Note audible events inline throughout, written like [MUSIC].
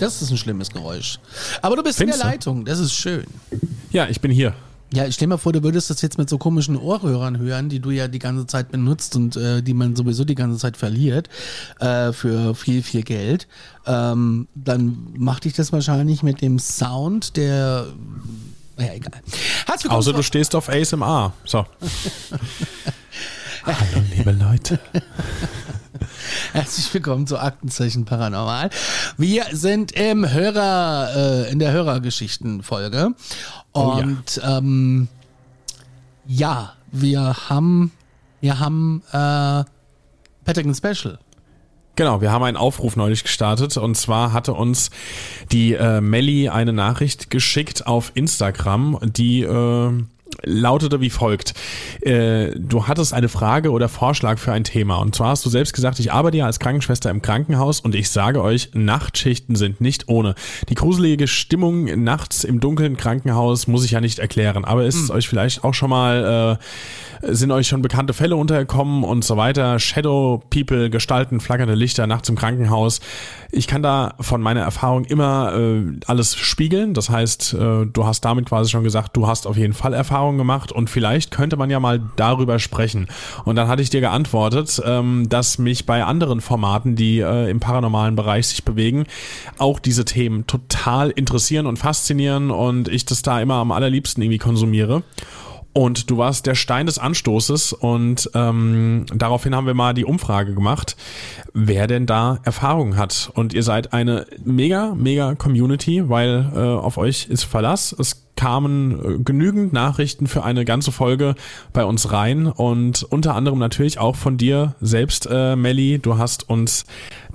Das ist ein schlimmes Geräusch. Aber du bist Findest in der Leitung, das ist schön. Ja, ich bin hier. Ja, ich stell mir vor, du würdest das jetzt mit so komischen Ohrhörern hören, die du ja die ganze Zeit benutzt und äh, die man sowieso die ganze Zeit verliert äh, für viel, viel Geld. Ähm, dann macht dich das wahrscheinlich mit dem Sound der. Naja, egal. Außer zu- du stehst auf ASMR. So. [LAUGHS] Hallo, liebe Leute. [LAUGHS] [LAUGHS] Herzlich willkommen zu Aktenzeichen Paranormal. Wir sind im Hörer, äh, in der Hörergeschichten-Folge. Oh ja. Und ähm, ja, wir haben, wir haben äh, Pentagon Special. Genau, wir haben einen Aufruf neulich gestartet und zwar hatte uns die äh, Melli eine Nachricht geschickt auf Instagram, die äh, lautete wie folgt. Äh, du hattest eine Frage oder Vorschlag für ein Thema und zwar hast du selbst gesagt, ich arbeite ja als Krankenschwester im Krankenhaus und ich sage euch, Nachtschichten sind nicht ohne. Die gruselige Stimmung nachts im dunklen Krankenhaus muss ich ja nicht erklären, aber ist euch vielleicht auch schon mal äh, sind euch schon bekannte Fälle untergekommen und so weiter. Shadow People, Gestalten, flackernde Lichter nachts im Krankenhaus. Ich kann da von meiner Erfahrung immer äh, alles spiegeln. Das heißt, äh, du hast damit quasi schon gesagt, du hast auf jeden Fall Erfahrungen gemacht und vielleicht könnte man ja mal darüber sprechen. Und dann hatte ich dir geantwortet, ähm, dass mich bei anderen Formaten, die äh, im paranormalen Bereich sich bewegen, auch diese Themen total interessieren und faszinieren und ich das da immer am allerliebsten irgendwie konsumiere. Und du warst der Stein des Anstoßes und ähm, daraufhin haben wir mal die Umfrage gemacht, wer denn da Erfahrung hat. Und ihr seid eine mega, mega Community, weil äh, auf euch ist Verlass. Es kamen äh, genügend Nachrichten für eine ganze Folge bei uns rein und unter anderem natürlich auch von dir selbst, äh, Melli. Du hast uns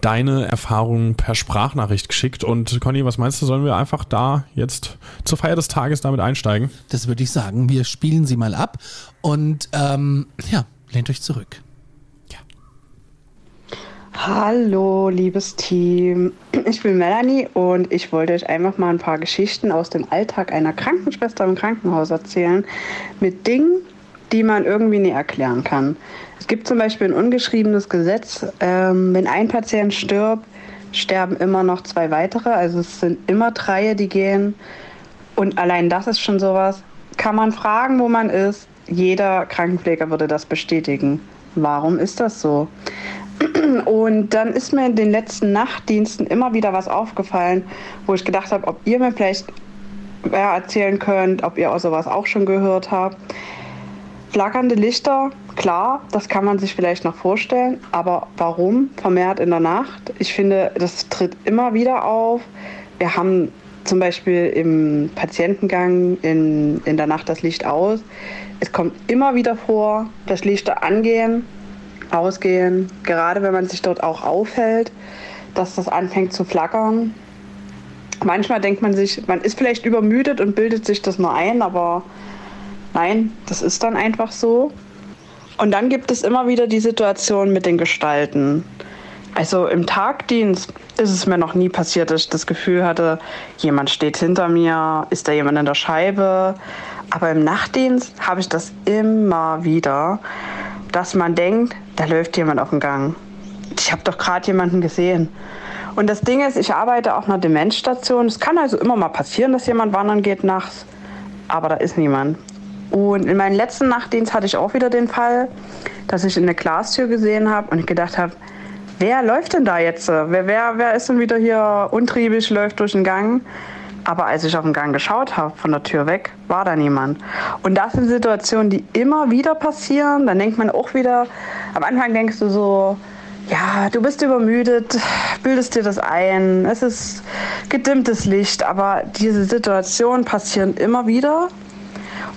deine Erfahrungen per Sprachnachricht geschickt. Und Conny, was meinst du, sollen wir einfach da jetzt zur Feier des Tages damit einsteigen? Das würde ich sagen. Wir spielen sie mal ab und ähm, ja, lehnt euch zurück. Hallo, liebes Team. Ich bin Melanie und ich wollte euch einfach mal ein paar Geschichten aus dem Alltag einer Krankenschwester im Krankenhaus erzählen. Mit Dingen, die man irgendwie nie erklären kann. Es gibt zum Beispiel ein ungeschriebenes Gesetz, ähm, wenn ein Patient stirbt, sterben immer noch zwei weitere. Also es sind immer drei, die gehen. Und allein das ist schon sowas. Kann man fragen, wo man ist? Jeder Krankenpfleger würde das bestätigen. Warum ist das so? Und dann ist mir in den letzten Nachtdiensten immer wieder was aufgefallen, wo ich gedacht habe, ob ihr mir vielleicht ja, erzählen könnt, ob ihr auch sowas auch schon gehört habt. Flackernde Lichter, klar, das kann man sich vielleicht noch vorstellen, aber warum vermehrt in der Nacht? Ich finde, das tritt immer wieder auf. Wir haben zum Beispiel im Patientengang in, in der Nacht das Licht aus. Es kommt immer wieder vor, dass Lichter angehen, ausgehen, gerade wenn man sich dort auch aufhält, dass das anfängt zu flackern. Manchmal denkt man sich, man ist vielleicht übermüdet und bildet sich das nur ein, aber nein, das ist dann einfach so. Und dann gibt es immer wieder die Situation mit den Gestalten. Also im Tagdienst ist es mir noch nie passiert, dass ich das Gefühl hatte, jemand steht hinter mir, ist da jemand in der Scheibe. Aber im Nachtdienst habe ich das immer wieder, dass man denkt, da läuft jemand auf dem Gang. Ich habe doch gerade jemanden gesehen. Und das Ding ist, ich arbeite auf einer Demenzstation. Es kann also immer mal passieren, dass jemand wandern geht nachts, aber da ist niemand. Und in meinem letzten Nachtdienst hatte ich auch wieder den Fall, dass ich eine Glastür gesehen habe und ich gedacht habe, wer läuft denn da jetzt? Wer, wer, wer ist denn wieder hier untriebig, läuft durch den Gang? Aber als ich auf den Gang geschaut habe, von der Tür weg, war da niemand. Und das sind Situationen, die immer wieder passieren. Dann denkt man auch wieder, am Anfang denkst du so, ja, du bist übermüdet, bildest dir das ein, es ist gedimmtes Licht, aber diese Situationen passieren immer wieder.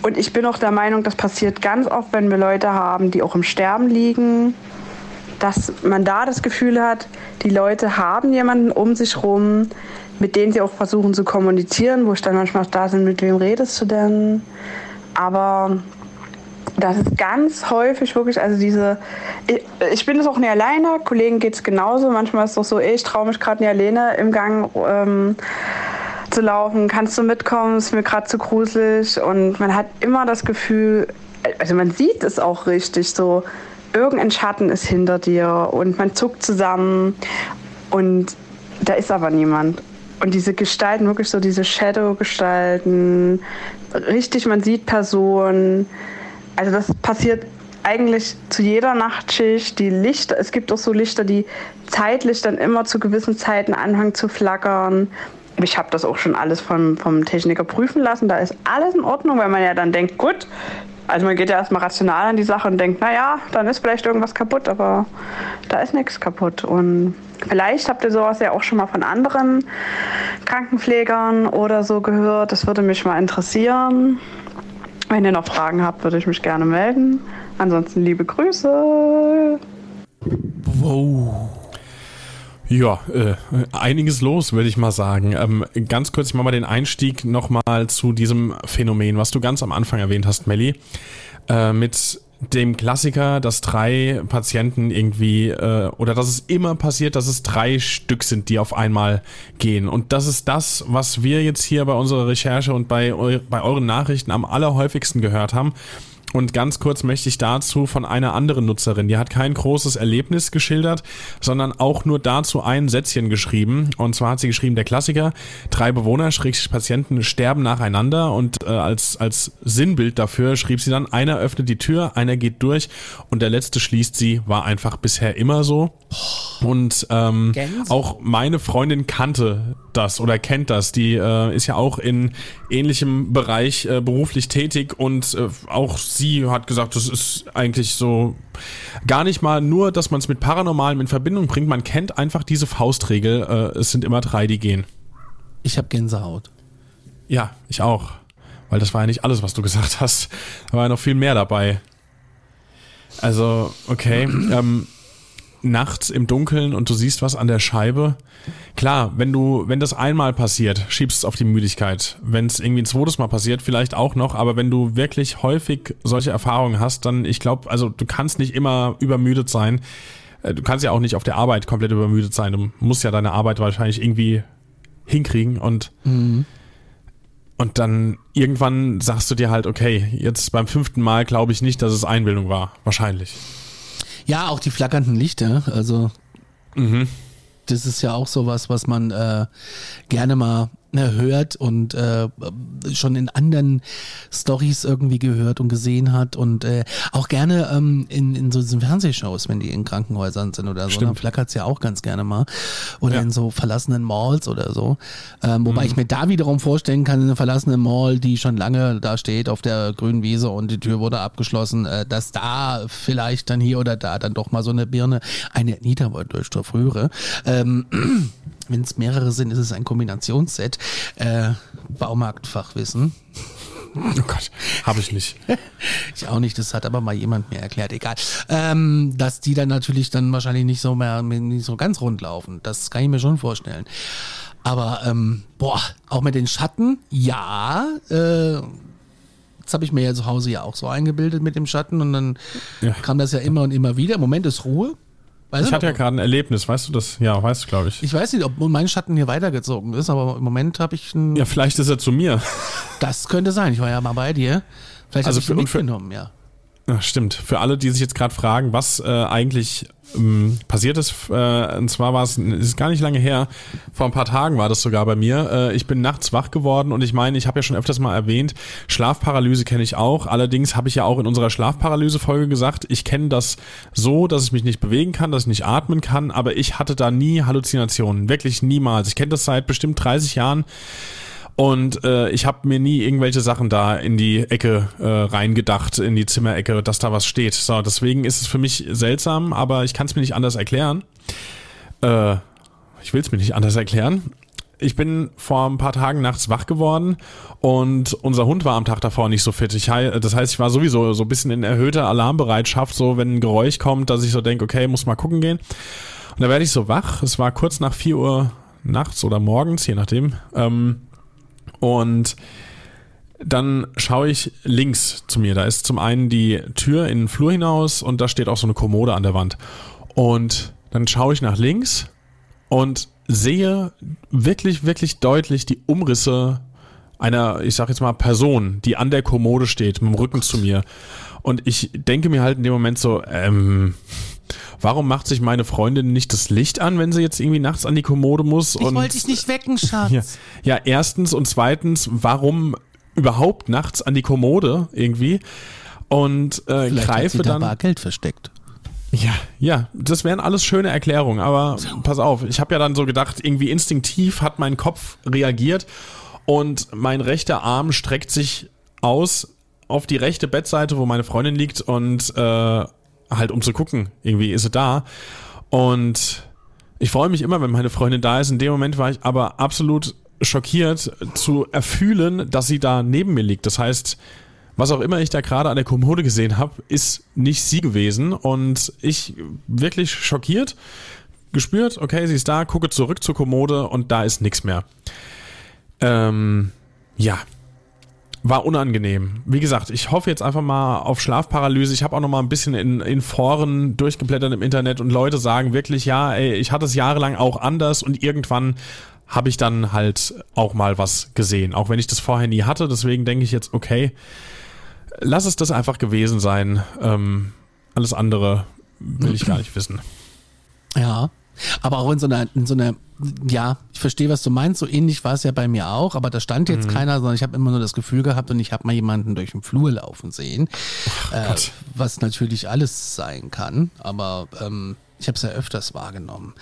Und ich bin auch der Meinung, das passiert ganz oft, wenn wir Leute haben, die auch im Sterben liegen, dass man da das Gefühl hat, die Leute haben jemanden um sich rum, mit denen sie auch versuchen zu kommunizieren, wo ich dann manchmal da bin, mit wem redest du denn? Aber das ist ganz häufig wirklich, also diese, ich, ich bin es auch nicht alleine, Kollegen geht es genauso. Manchmal ist es doch so, ich traue mich gerade nicht alleine im Gang ähm, zu laufen. Kannst du mitkommen? Ist mir gerade zu gruselig. Und man hat immer das Gefühl, also man sieht es auch richtig so, irgendein Schatten ist hinter dir und man zuckt zusammen und da ist aber niemand. Und diese Gestalten, wirklich so diese Shadow-Gestalten, richtig, man sieht Personen. Also das passiert eigentlich zu jeder Nachtschicht. Die Lichter, es gibt auch so Lichter, die zeitlich dann immer zu gewissen Zeiten anfangen zu flackern. Ich habe das auch schon alles vom, vom Techniker prüfen lassen. Da ist alles in Ordnung, weil man ja dann denkt, gut, also man geht ja erstmal rational an die Sache und denkt, naja, dann ist vielleicht irgendwas kaputt, aber da ist nichts kaputt. Und vielleicht habt ihr sowas ja auch schon mal von anderen Krankenpflegern oder so gehört. Das würde mich mal interessieren. Wenn ihr noch Fragen habt, würde ich mich gerne melden. Ansonsten liebe Grüße. Wow. Ja, äh, einiges los, würde ich mal sagen. Ähm, ganz kurz, ich mache mal den Einstieg nochmal zu diesem Phänomen, was du ganz am Anfang erwähnt hast, Melli, äh, mit dem Klassiker, dass drei Patienten irgendwie, äh, oder dass es immer passiert, dass es drei Stück sind, die auf einmal gehen. Und das ist das, was wir jetzt hier bei unserer Recherche und bei, eu bei euren Nachrichten am allerhäufigsten gehört haben. Und ganz kurz möchte ich dazu von einer anderen Nutzerin, die hat kein großes Erlebnis geschildert, sondern auch nur dazu ein Sätzchen geschrieben. Und zwar hat sie geschrieben, der Klassiker, drei Bewohner, Patienten sterben nacheinander und äh, als, als Sinnbild dafür schrieb sie dann, einer öffnet die Tür, einer geht durch und der letzte schließt sie, war einfach bisher immer so. Und ähm, auch meine Freundin kannte das oder kennt das. Die äh, ist ja auch in ähnlichem Bereich äh, beruflich tätig und äh, auch sie hat gesagt, das ist eigentlich so gar nicht mal nur, dass man es mit Paranormalem in Verbindung bringt. Man kennt einfach diese Faustregel. Äh, es sind immer drei, die gehen. Ich habe Gänsehaut. Ja, ich auch. Weil das war ja nicht alles, was du gesagt hast. Da war ja noch viel mehr dabei. Also, okay. ähm, nachts im Dunkeln und du siehst was an der Scheibe. Klar, wenn du, wenn das einmal passiert, schiebst es auf die Müdigkeit. Wenn es irgendwie ein zweites Mal passiert, vielleicht auch noch, aber wenn du wirklich häufig solche Erfahrungen hast, dann, ich glaube, also du kannst nicht immer übermüdet sein. Äh, du kannst ja auch nicht auf der Arbeit komplett übermüdet sein. Du musst ja deine Arbeit wahrscheinlich irgendwie hinkriegen und mhm. Und dann irgendwann sagst du dir halt, okay, jetzt beim fünften Mal glaube ich nicht, dass es Einbildung war. Wahrscheinlich. Ja, auch die flackernden Lichter. Also mhm. das ist ja auch sowas, was man äh, gerne mal hört und äh, schon in anderen Stories irgendwie gehört und gesehen hat und äh, auch gerne ähm, in, in so diesen Fernsehshows, wenn die in Krankenhäusern sind oder so, Stimmt. dann flackert es ja auch ganz gerne mal. Oder ja. in so verlassenen Malls oder so. Ähm, wobei mhm. ich mir da wiederum vorstellen kann, in einer verlassenen Mall, die schon lange da steht auf der grünen Wiese und die Tür wurde abgeschlossen, äh, dass da vielleicht dann hier oder da dann doch mal so eine Birne, eine Niederwolddurchstoff rühre. Ähm, wenn es mehrere sind, ist es ein Kombinationsset. Äh, Baumarktfachwissen. Oh Gott, habe ich nicht. [LAUGHS] ich auch nicht, das hat aber mal jemand mir erklärt, egal. Ähm, dass die dann natürlich dann wahrscheinlich nicht so mehr, nicht so ganz rund laufen. Das kann ich mir schon vorstellen. Aber ähm, boah, auch mit den Schatten, ja, äh, das habe ich mir ja zu Hause ja auch so eingebildet mit dem Schatten und dann ja. kam das ja immer und immer wieder. Im Moment ist Ruhe. Weiß ich hatte ja gerade ein Erlebnis, weißt du das? Ja, weißt du, glaube ich. Ich weiß nicht, ob mein Schatten hier weitergezogen ist, aber im Moment habe ich einen. Ja, vielleicht ist er zu mir. Das könnte sein. Ich war ja mal bei dir. Vielleicht also habe ich ihn mitgenommen, ja. Stimmt. Für alle, die sich jetzt gerade fragen, was äh, eigentlich ähm, passiert ist, äh, und zwar war es, ist gar nicht lange her, vor ein paar Tagen war das sogar bei mir. Äh, ich bin nachts wach geworden und ich meine, ich habe ja schon öfters mal erwähnt, Schlafparalyse kenne ich auch. Allerdings habe ich ja auch in unserer Schlafparalyse-Folge gesagt, ich kenne das so, dass ich mich nicht bewegen kann, dass ich nicht atmen kann, aber ich hatte da nie Halluzinationen. Wirklich niemals. Ich kenne das seit bestimmt 30 Jahren. Und äh, ich habe mir nie irgendwelche Sachen da in die Ecke äh, reingedacht, in die Zimmerecke, dass da was steht. So, deswegen ist es für mich seltsam, aber ich kann es mir nicht anders erklären. Äh, ich will es mir nicht anders erklären. Ich bin vor ein paar Tagen nachts wach geworden und unser Hund war am Tag davor nicht so fit. Ich, das heißt, ich war sowieso so ein bisschen in erhöhter Alarmbereitschaft, so wenn ein Geräusch kommt, dass ich so denke, okay, muss mal gucken gehen. Und da werde ich so wach. Es war kurz nach 4 Uhr nachts oder morgens, je nachdem. Ähm, und dann schaue ich links zu mir. Da ist zum einen die Tür in den Flur hinaus und da steht auch so eine Kommode an der Wand. Und dann schaue ich nach links und sehe wirklich, wirklich deutlich die Umrisse einer, ich sag jetzt mal, Person, die an der Kommode steht, mit dem Rücken zu mir. Und ich denke mir halt in dem Moment so, ähm, warum macht sich meine Freundin nicht das Licht an, wenn sie jetzt irgendwie nachts an die Kommode muss? Ich wollte dich nicht wecken, Schatz. Ja, ja, erstens und zweitens, warum überhaupt nachts an die Kommode irgendwie? Und äh, Vielleicht greife hat sie dann. da Bargeld versteckt. Ja, ja, das wären alles schöne Erklärungen, aber pass auf, ich habe ja dann so gedacht, irgendwie instinktiv hat mein Kopf reagiert und mein rechter Arm streckt sich aus auf die rechte Bettseite, wo meine Freundin liegt und äh, halt um zu gucken, irgendwie ist sie da und ich freue mich immer, wenn meine Freundin da ist. In dem Moment war ich aber absolut schockiert zu erfühlen, dass sie da neben mir liegt. Das heißt, was auch immer ich da gerade an der Kommode gesehen habe, ist nicht sie gewesen. Und ich wirklich schockiert, gespürt, okay, sie ist da, gucke zurück zur Kommode und da ist nichts mehr. Ähm, ja. War unangenehm. Wie gesagt, ich hoffe jetzt einfach mal auf Schlafparalyse. Ich habe auch noch mal ein bisschen in, in Foren durchgeblättert im Internet und Leute sagen wirklich, ja, ey, ich hatte es jahrelang auch anders und irgendwann habe ich dann halt auch mal was gesehen. Auch wenn ich das vorher nie hatte. Deswegen denke ich jetzt, okay, lass es das einfach gewesen sein. Ähm, alles andere will ich gar nicht wissen. Ja. Aber auch in so einer, in so einer, ja, ich verstehe, was du meinst. So ähnlich war es ja bei mir auch, aber da stand jetzt keiner, sondern ich habe immer nur das Gefühl gehabt und ich habe mal jemanden durch den Flur laufen sehen. Äh, Gott. was natürlich alles sein kann, aber ähm, ich habe es ja öfters wahrgenommen.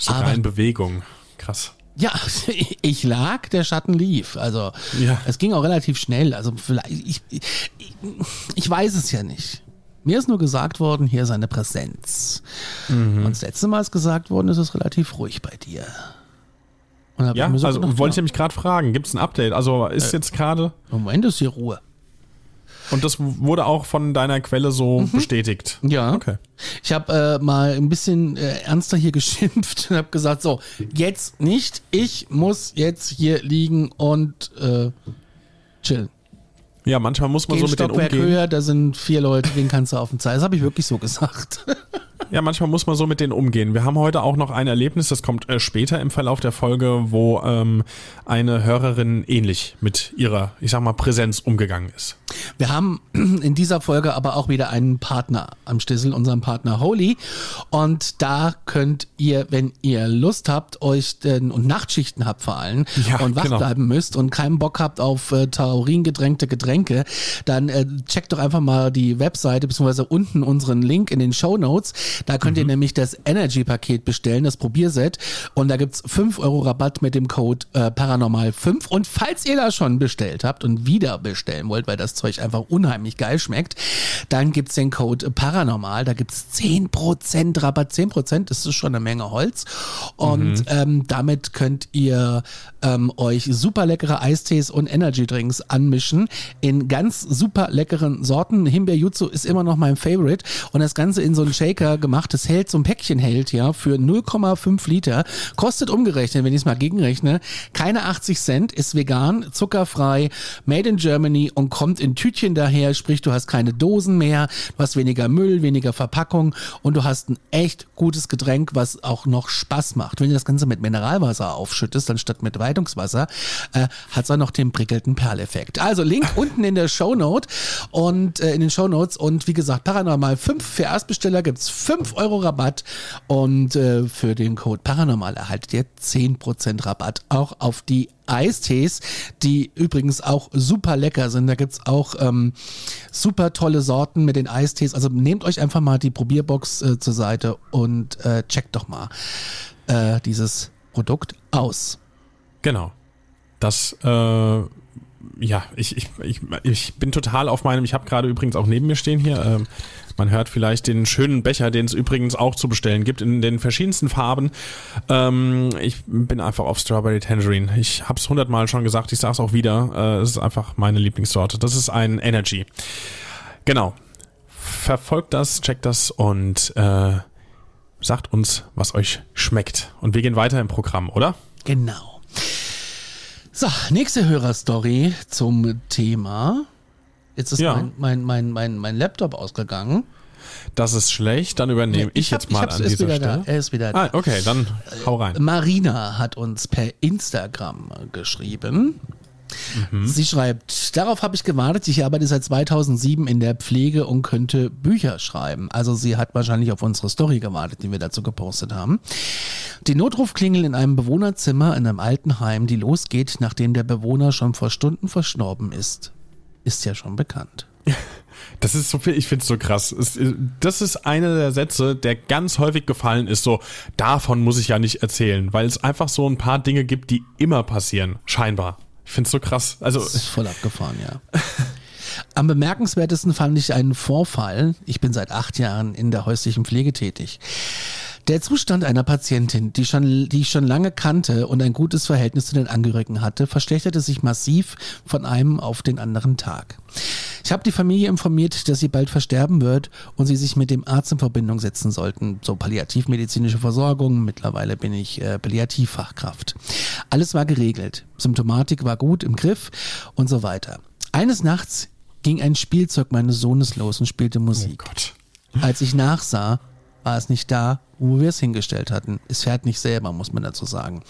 Sogar aber in Bewegung. Krass. ja, [LAUGHS] ich lag, der Schatten lief. Also Ja. es ging auch relativ schnell. Also vielleicht, ich, ich, ich weiß es ja nicht. Mir ist nur gesagt worden, hier ist eine Präsenz. Mhm. Und das letzte Mal ist gesagt worden, es ist relativ ruhig bei dir. Ja, so also gedacht, wollte ich ja, nämlich gerade fragen, gibt es ein Update? Also ist jetzt gerade, im Moment ist hier Ruhe. und das wurde auch von deiner Quelle so bestätigt. Ja. Okay. Ich habe äh, mal ein bisschen äh, ernster hier [LAUGHS] geschimpft und habe gesagt, so, jetzt nicht, ich muss jetzt hier liegen und äh, chillen. Ja, manchmal muss man Geh so mit Stockwerk umgehen. höher, da sind vier Leute, denen kannst du auf den Zeit. Das habe ich wirklich so gesagt. Ja, manchmal muss man so mit denen umgehen. Wir haben heute auch noch ein Erlebnis, das kommt äh, später im Verlauf der Folge, wo ähm, eine Hörerin ähnlich mit ihrer, ich sag mal, Präsenz umgegangen ist. Wir haben [CLEARS THROAT] in dieser Folge aber auch wieder einen Partner am Stissel, unseren Partner Holy. Und da könnt ihr, wenn ihr Lust habt, euch denn, und Nachtschichten habt vor allem Ja, und wach genau. bleiben müsst und keinen Bock habt auf äh, Taurin-gedrängte Getränke, dann äh, checkt doch einfach mal die Webseite beziehungsweise unten unseren Link in den Show Notes. Da könnt Mhm. ihr nämlich das Energy-Paket bestellen, das Probierset. Und da gibt's 5 Euro Rabatt mit dem Code äh, Paranormal5. Und falls ihr da schon bestellt habt und wieder bestellen wollt, weil das Zeug einfach unheimlich geil schmeckt, dann gibt's den Code Paranormal. Da gibt's 10% Rabatt. 10% das ist schon eine Menge Holz. Und ähm, damit könnt ihr ähm, euch super leckere Eistees und Energy-Drinks anmischen in ganz super leckeren Sorten. Himbeer-Jutsu ist immer noch mein Favorite. Und das Ganze in so einen Shaker gemacht. Das hält, so ein Päckchen hält, ja, für 0,5 Liter. Kostet umgerechnet, wenn ich es mal gegenrechne, keine 80 Cent, ist vegan, zuckerfrei, made in Germany und kommt in Tütchen daher. Sprich, du hast keine Dosen mehr, du hast weniger Müll, weniger Verpackung und du hast ein echt gutes Getränk, was auch noch Spaß macht. Wenn du das Ganze mit Mineralwasser aufschüttest, dann statt mit Leitungswasser, äh, hat es auch noch den prickelnden Perleffekt. Also Link [LAUGHS] unten in der Shownote und äh, in den Shownotes und wie gesagt, Paranormal 5 für Erstbesteller gibt's 5 Euro Rabatt und äh, für den Code Paranormal erhaltet ihr 10% Rabatt auch auf die Eistees, die übrigens auch super lecker sind. Da gibt's auch ähm, super tolle Sorten mit den Eistees. Also nehmt euch einfach mal die Probierbox äh, zur Seite und äh, checkt doch mal äh, dieses Produkt aus. Genau. Das, äh, ja, ich, ich, ich, ich bin total auf meinem, ich habe gerade übrigens auch neben mir stehen hier, ähm, man hört vielleicht den schönen Becher, den es übrigens auch zu bestellen gibt, in den verschiedensten Farben. Ähm, ich bin einfach auf Strawberry Tangerine. Ich habe es hundertmal schon gesagt, ich sage es auch wieder. Äh, es ist einfach meine Lieblingssorte. Das ist ein Energy. Genau. Verfolgt das, checkt das und äh, sagt uns, was euch schmeckt. Und wir gehen weiter im Programm, oder? Genau. So, nächste Hörerstory zum Thema. Jetzt ist Ja. mein, mein, mein, mein, mein Laptop ausgegangen. Das ist schlecht, dann übernehme ich, hab- jetzt mal hab's, an dieser Stelle. Da. Er ist wieder da. Ah, okay, dann hau rein. Marina hat uns per Instagram geschrieben. Mhm. Sie schreibt, darauf habe ich gewartet. Ich arbeite seit 2007 in der Pflege und könnte Bücher schreiben. Also sie hat wahrscheinlich auf unsere Story gewartet, die wir dazu gepostet haben. Die Notrufklingel in einem Bewohnerzimmer in einem Altenheim, die losgeht, nachdem der Bewohner schon vor Stunden verstorben ist, ist ja schon bekannt. [LAUGHS] Das ist so viel, ich finde es so krass. Äh, das ist einer der Sätze, der ganz häufig gefallen ist, so, davon muss ich ja nicht erzählen, weil es einfach so ein paar Dinge gibt, die immer passieren, scheinbar. Ich finde es so krass. Also, Das ist voll abgefahren, ja. [LAUGHS] Am bemerkenswertesten fand ich einen Vorfall. Ich bin seit acht Jahren in der häuslichen Pflege tätig. Der Zustand einer Patientin, die, schon, die ich schon lange kannte und ein gutes Verhältnis zu den Angehörigen hatte, verschlechterte sich massiv von einem auf den anderen Tag. Ich habe die Familie informiert, dass sie bald versterben wird und sie sich mit dem Arzt in Verbindung setzen sollten. So palliativmedizinische Versorgung. Mittlerweile bin ich äh, Palliativfachkraft. Alles war geregelt. Symptomatik war gut im Griff und so weiter. Eines Nachts ging ein Spielzeug meines Sohnes los und spielte Musik. Gott. Als ich nachsah, war es nicht da, wo wir es hingestellt hatten. Es fährt nicht selber, muss man dazu sagen.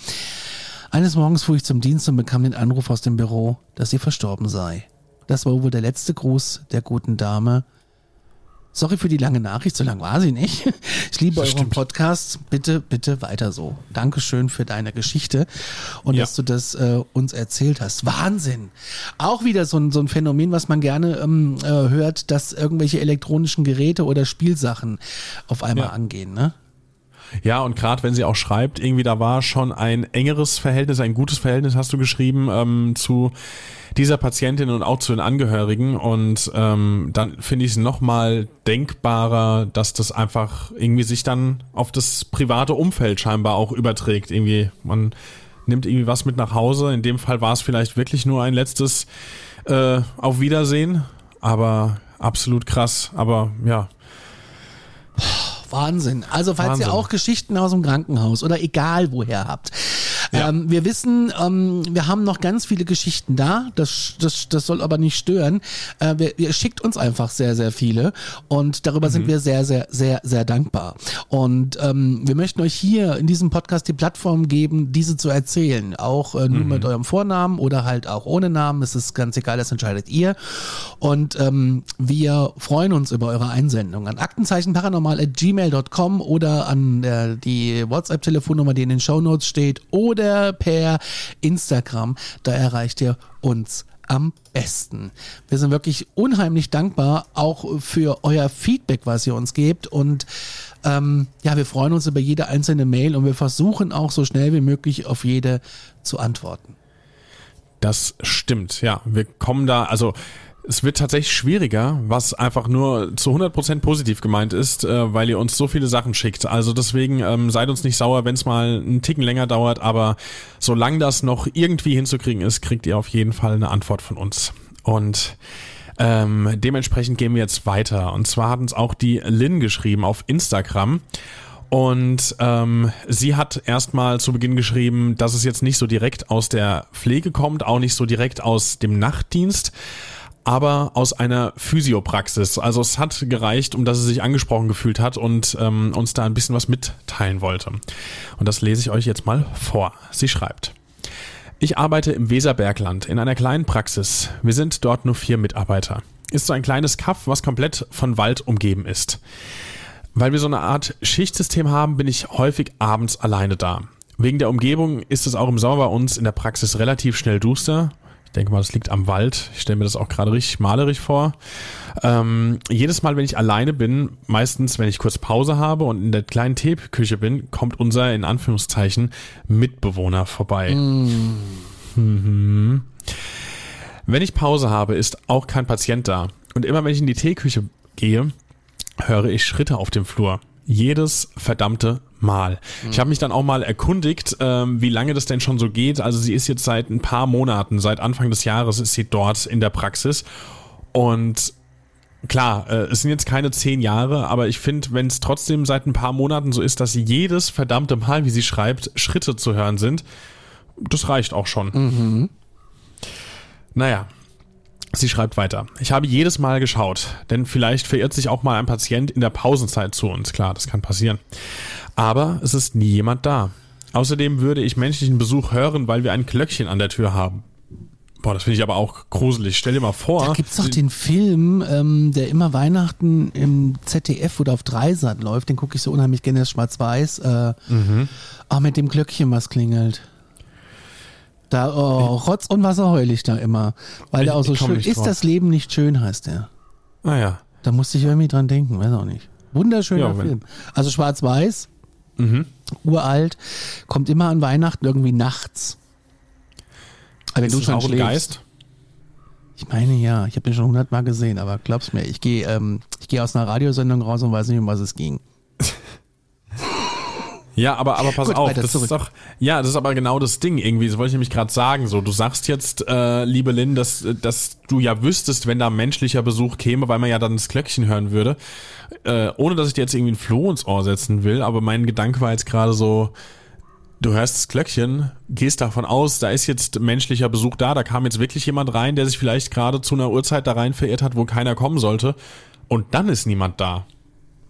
Eines Morgens fuhr ich zum Dienst und bekam den Anruf aus dem Büro, dass sie verstorben sei. Das war wohl der letzte Gruß der guten Dame. Sorry für die lange Nachricht, so lang war sie nicht. Ich liebe Das euren stimmt. Podcast. Bitte, bitte weiter so. Dankeschön für deine Geschichte und Ja. dass du das äh, uns erzählt hast. Wahnsinn. Auch wieder so ein, so ein Phänomen, was man gerne ähm, äh, hört, dass irgendwelche elektronischen Geräte oder Spielsachen auf einmal Ja. angehen, ne? Ja, und gerade wenn sie auch schreibt, irgendwie da war schon ein engeres Verhältnis, ein gutes Verhältnis, hast du geschrieben, ähm, zu dieser Patientin und auch zu den Angehörigen. Und ähm, dann finde ich es nochmal denkbarer, dass das einfach irgendwie sich dann auf das private Umfeld scheinbar auch überträgt. Irgendwie, man nimmt irgendwie was mit nach Hause. In dem Fall war es vielleicht wirklich nur ein letztes äh, Auf Wiedersehen. Aber absolut krass. Aber ja, Wahnsinn. Also falls Wahnsinn. ihr auch Geschichten aus dem Krankenhaus oder egal woher habt. Ja. Ähm, wir wissen, ähm, wir haben noch ganz viele Geschichten da. Das, das, das soll aber nicht stören. Äh, wir, ihr schickt uns einfach sehr, sehr viele und darüber Mhm. sind wir sehr, sehr, sehr, sehr dankbar. Und ähm, wir möchten euch hier in diesem Podcast die Plattform geben, diese zu erzählen. Auch äh, nur Mhm. mit eurem Vornamen oder halt auch ohne Namen. Das ist ganz egal, das entscheidet ihr. Und ähm, wir freuen uns über eure Einsendung an aktenzeichenparanormal.gmail.com oder an äh, die WhatsApp-Telefonnummer, die in den Shownotes steht, oder per Instagram. Da erreicht ihr uns am besten. Wir sind wirklich unheimlich dankbar, auch für euer Feedback, was ihr uns gebt. Und ähm, ja, wir freuen uns über jede einzelne Mail und wir versuchen auch so schnell wie möglich auf jede zu antworten. Das stimmt, ja. Wir kommen da, also es wird tatsächlich schwieriger, was einfach nur zu 100% positiv gemeint ist, äh, weil ihr uns so viele Sachen schickt. Also deswegen ähm, seid uns nicht sauer, wenn es mal einen Ticken länger dauert, aber solange das noch irgendwie hinzukriegen ist, kriegt ihr auf jeden Fall eine Antwort von uns. Und ähm, dementsprechend gehen wir jetzt weiter. Und zwar hat uns auch die Lynn geschrieben auf Instagram. Und ähm, sie hat erstmal zu Beginn geschrieben, dass es jetzt nicht so direkt aus der Pflege kommt, auch nicht so direkt aus dem Nachtdienst, aber aus einer Physiopraxis. Also es hat gereicht, um dass sie sich angesprochen gefühlt hat und ähm, uns da ein bisschen was mitteilen wollte. Und das lese ich euch jetzt mal vor. Sie schreibt. Ich arbeite im Weserbergland in einer kleinen Praxis. Wir sind dort nur vier Mitarbeiter. Ist so ein kleines Kaff, was komplett von Wald umgeben ist. Weil wir so eine Art Schichtsystem haben, bin ich häufig abends alleine da. Wegen der Umgebung ist es auch im Sommer bei uns in der Praxis relativ schnell duster. Ich denke mal, das liegt am Wald. Ich stelle mir das auch gerade richtig malerisch vor. Ähm, jedes Mal, wenn ich alleine bin, meistens, wenn ich kurz Pause habe und in der kleinen Teeküche bin, kommt unser, in Anführungszeichen, Mitbewohner vorbei. Wenn ich Pause habe, ist auch kein Patient da. Und immer wenn ich in die Teeküche gehe, höre ich Schritte auf dem Flur. Jedes verdammte Mal. Ich habe mich dann auch mal erkundigt, ähm, wie lange das denn schon so geht. Also sie ist jetzt seit ein paar Monaten, seit Anfang des Jahres ist sie dort in der Praxis. Und klar, äh, es sind jetzt keine zehn Jahre, aber ich finde, wenn es trotzdem seit ein paar Monaten so ist, dass jedes verdammte Mal, wie sie schreibt, Schritte zu hören sind, das reicht auch schon. Naja, sie schreibt weiter. Ich habe jedes Mal geschaut, denn vielleicht verirrt sich auch mal ein Patient in der Pausenzeit zu uns. Klar, das kann passieren. Aber es ist nie jemand da. Außerdem würde ich menschlichen Besuch hören, weil wir ein Glöckchen an der Tür haben. Boah, das finde ich aber auch gruselig. Stell dir mal vor. Da gibt's doch den Film, ähm, der immer Weihnachten im ZDF oder auf Dreisat läuft, den gucke ich so unheimlich gerne, ist schwarz-weiß. Äh, Auch mit dem Glöckchen, was klingelt. Da, oh, Rotz und Wasser heul ich da immer. Weil Ich- der auch so schön ist. drauf. Das Leben nicht schön, heißt der. Ah ja. Da musste ich irgendwie dran denken, weiß auch nicht. Wunderschöner Ja, wenn- Film. Also schwarz-weiß, Mhm. uralt, kommt immer an Weihnachten irgendwie nachts. Aber wenn Ist du das schon auch ein schläfst, Geist? Ich meine ja, ich habe den schon hundertmal gesehen, aber glaub's mir, ich gehe ähm, ich gehe aus einer Radiosendung raus und weiß nicht, um was es ging. [LAUGHS] Ja, aber, aber pass Gut, auf, das zurück. ist doch, ja, das ist aber genau das Ding irgendwie, das wollte ich nämlich gerade sagen, so, du sagst jetzt, äh, liebe Lynn, dass, dass du ja wüsstest, wenn da menschlicher Besuch käme, weil man ja dann das Glöckchen hören würde, äh, ohne dass ich dir jetzt irgendwie ein Floh ins Ohr setzen will, aber mein Gedanke war jetzt gerade so, du hörst das Glöckchen, gehst davon aus, da ist jetzt menschlicher Besuch da, da kam jetzt wirklich jemand rein, der sich vielleicht gerade zu einer Uhrzeit da rein verirrt hat, wo keiner kommen sollte, und dann ist niemand da.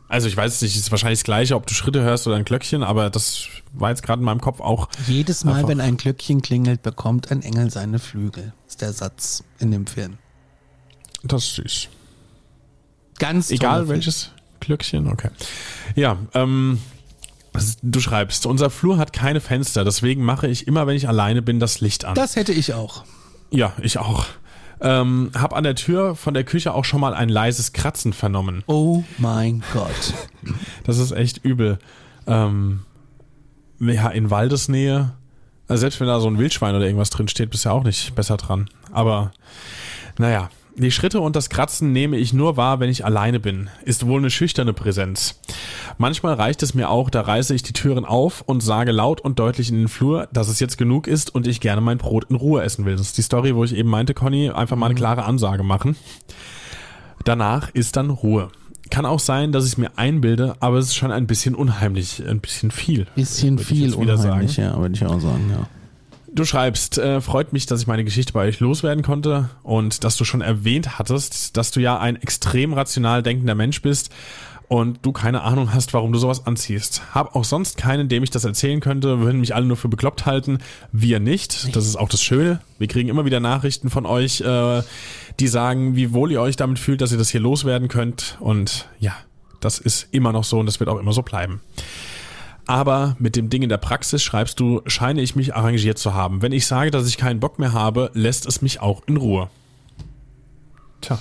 Also ich weiß es nicht, es ist wahrscheinlich das gleiche, ob du Schritte hörst oder ein Glöckchen, aber das war jetzt gerade in meinem Kopf auch. Jedes Mal, wenn ein Glöckchen klingelt, bekommt ein Engel seine Flügel. Ist der Satz in dem Film. Das ist süß. Ganz Egal welches Glöckchen, okay. Ja, ähm, du schreibst, unser Flur hat keine Fenster, deswegen mache ich immer, wenn ich alleine bin, das Licht an. Das hätte ich auch. ja, ich auch. Ähm, hab an der Tür von der Küche auch schon mal ein leises Kratzen vernommen. Oh mein Gott. Das ist echt übel. Ähm, ja, in Waldesnähe, also selbst wenn da so ein Wildschwein oder irgendwas drin steht, bist du ja auch nicht besser dran. Aber naja, die Schritte und das Kratzen nehme ich nur wahr, wenn ich alleine bin. Ist wohl eine schüchterne Präsenz. Manchmal reicht es mir auch, da reiße ich die Türen auf und sage laut und deutlich in den Flur, dass es jetzt genug ist und ich gerne mein Brot in Ruhe essen will. Das ist die Story, wo ich eben meinte, Conny, einfach mal eine klare Ansage machen. Danach ist dann Ruhe. Kann auch sein, dass ich es mir einbilde, aber es ist schon ein bisschen unheimlich, ein bisschen viel. Bisschen viel unheimlich, sagen. ja, würde ich auch sagen, ja. Du schreibst, äh, freut mich, dass ich meine Geschichte bei euch loswerden konnte und dass du schon erwähnt hattest, dass du ja ein extrem rational denkender Mensch bist und du keine Ahnung hast, warum du sowas anziehst. Hab auch sonst keinen, dem ich das erzählen könnte, würden mich alle nur für bekloppt halten. Wir nicht. Das ist auch das Schöne. Wir kriegen immer wieder Nachrichten von euch, äh, die sagen, wie wohl ihr euch damit fühlt, dass ihr das hier loswerden könnt. Und ja, das ist immer noch so und das wird auch immer so bleiben. Aber mit dem Ding in der Praxis schreibst du, scheine ich mich arrangiert zu haben. Wenn ich sage, dass ich keinen Bock mehr habe, lässt es mich auch in Ruhe. Tja.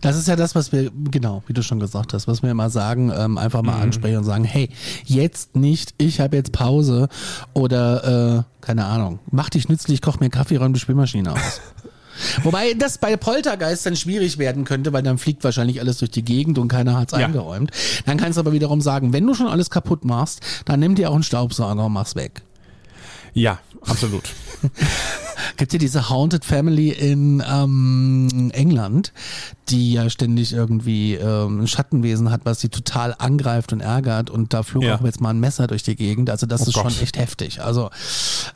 Das ist ja das, was wir, genau, wie du schon gesagt hast, was wir immer sagen, ähm, einfach Mhm. mal ansprechen und sagen, hey, jetzt nicht, ich habe jetzt Pause oder, äh, keine Ahnung, mach dich nützlich, koch mir Kaffee, räum die Spülmaschine aus. [LAUGHS] Wobei das bei Poltergeist dann schwierig werden könnte, weil dann fliegt wahrscheinlich alles durch die Gegend und keiner hat's Ja. eingeräumt. Dann kannst du aber wiederum sagen, wenn du schon alles kaputt machst, dann nimm dir auch einen Staubsauger und mach's weg. Ja, absolut. [LAUGHS] Gibt ja diese Haunted Family in ähm, England, die ja ständig irgendwie ähm, ein Schattenwesen hat, was sie total angreift und ärgert und da flog Ja. auch jetzt mal ein Messer durch die Gegend. Also das Oh ist Gott. schon echt heftig. Also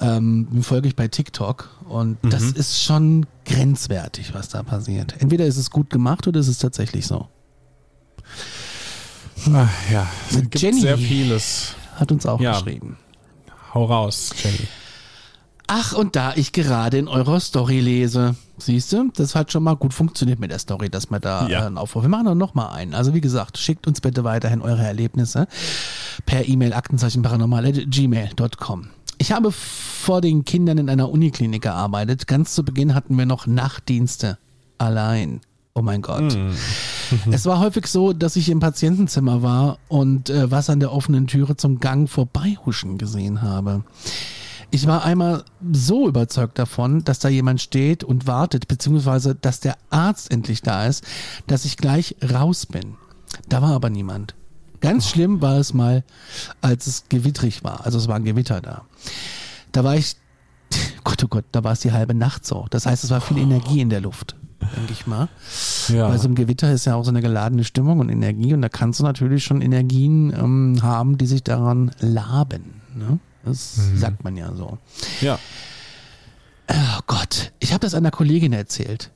ähm, folge ich bei TikTok und Mhm. das ist schon grenzwertig, was da passiert. Entweder ist es gut gemacht oder ist es tatsächlich so. Ah, ja, es gibt Jenny. sehr vieles. Hat uns auch Ja. geschrieben. Hau raus, Jenny. Ach, und da ich gerade in eurer Story lese, siehst du, das hat schon mal gut funktioniert mit der Story, dass wir da Ja. äh, einen Aufruf. Wir machen dann noch mal einen. Also wie gesagt, schickt uns bitte weiterhin eure Erlebnisse per E-Mail aktenzeichenparanormal@gmail.com. Ich habe vor den Kindern in einer Uniklinik gearbeitet. Ganz zu Beginn hatten wir noch Nachtdienste allein. Oh mein Gott. [LAUGHS] Es war häufig so, dass ich im Patientenzimmer war und äh, was an der offenen Türe zum Gang vorbeihuschen gesehen habe. Ich war einmal so überzeugt davon, dass da jemand steht und wartet, beziehungsweise dass der Arzt endlich da ist, dass ich gleich raus bin. Da war aber niemand. Ganz schlimm war es mal, als es gewittrig war. Also es war ein Gewitter da. Da war ich, [LAUGHS] Gott, oh Gott, da war es die halbe Nacht so. Das heißt, es war viel Energie in der Luft, denke ich mal. Ja. Bei so einem Gewitter ist ja auch so eine geladene Stimmung und Energie und da kannst du natürlich schon Energien ähm, haben, die sich daran laben. Ne? Das sagt man ja so. ja. Oh Gott, ich habe das einer Kollegin erzählt.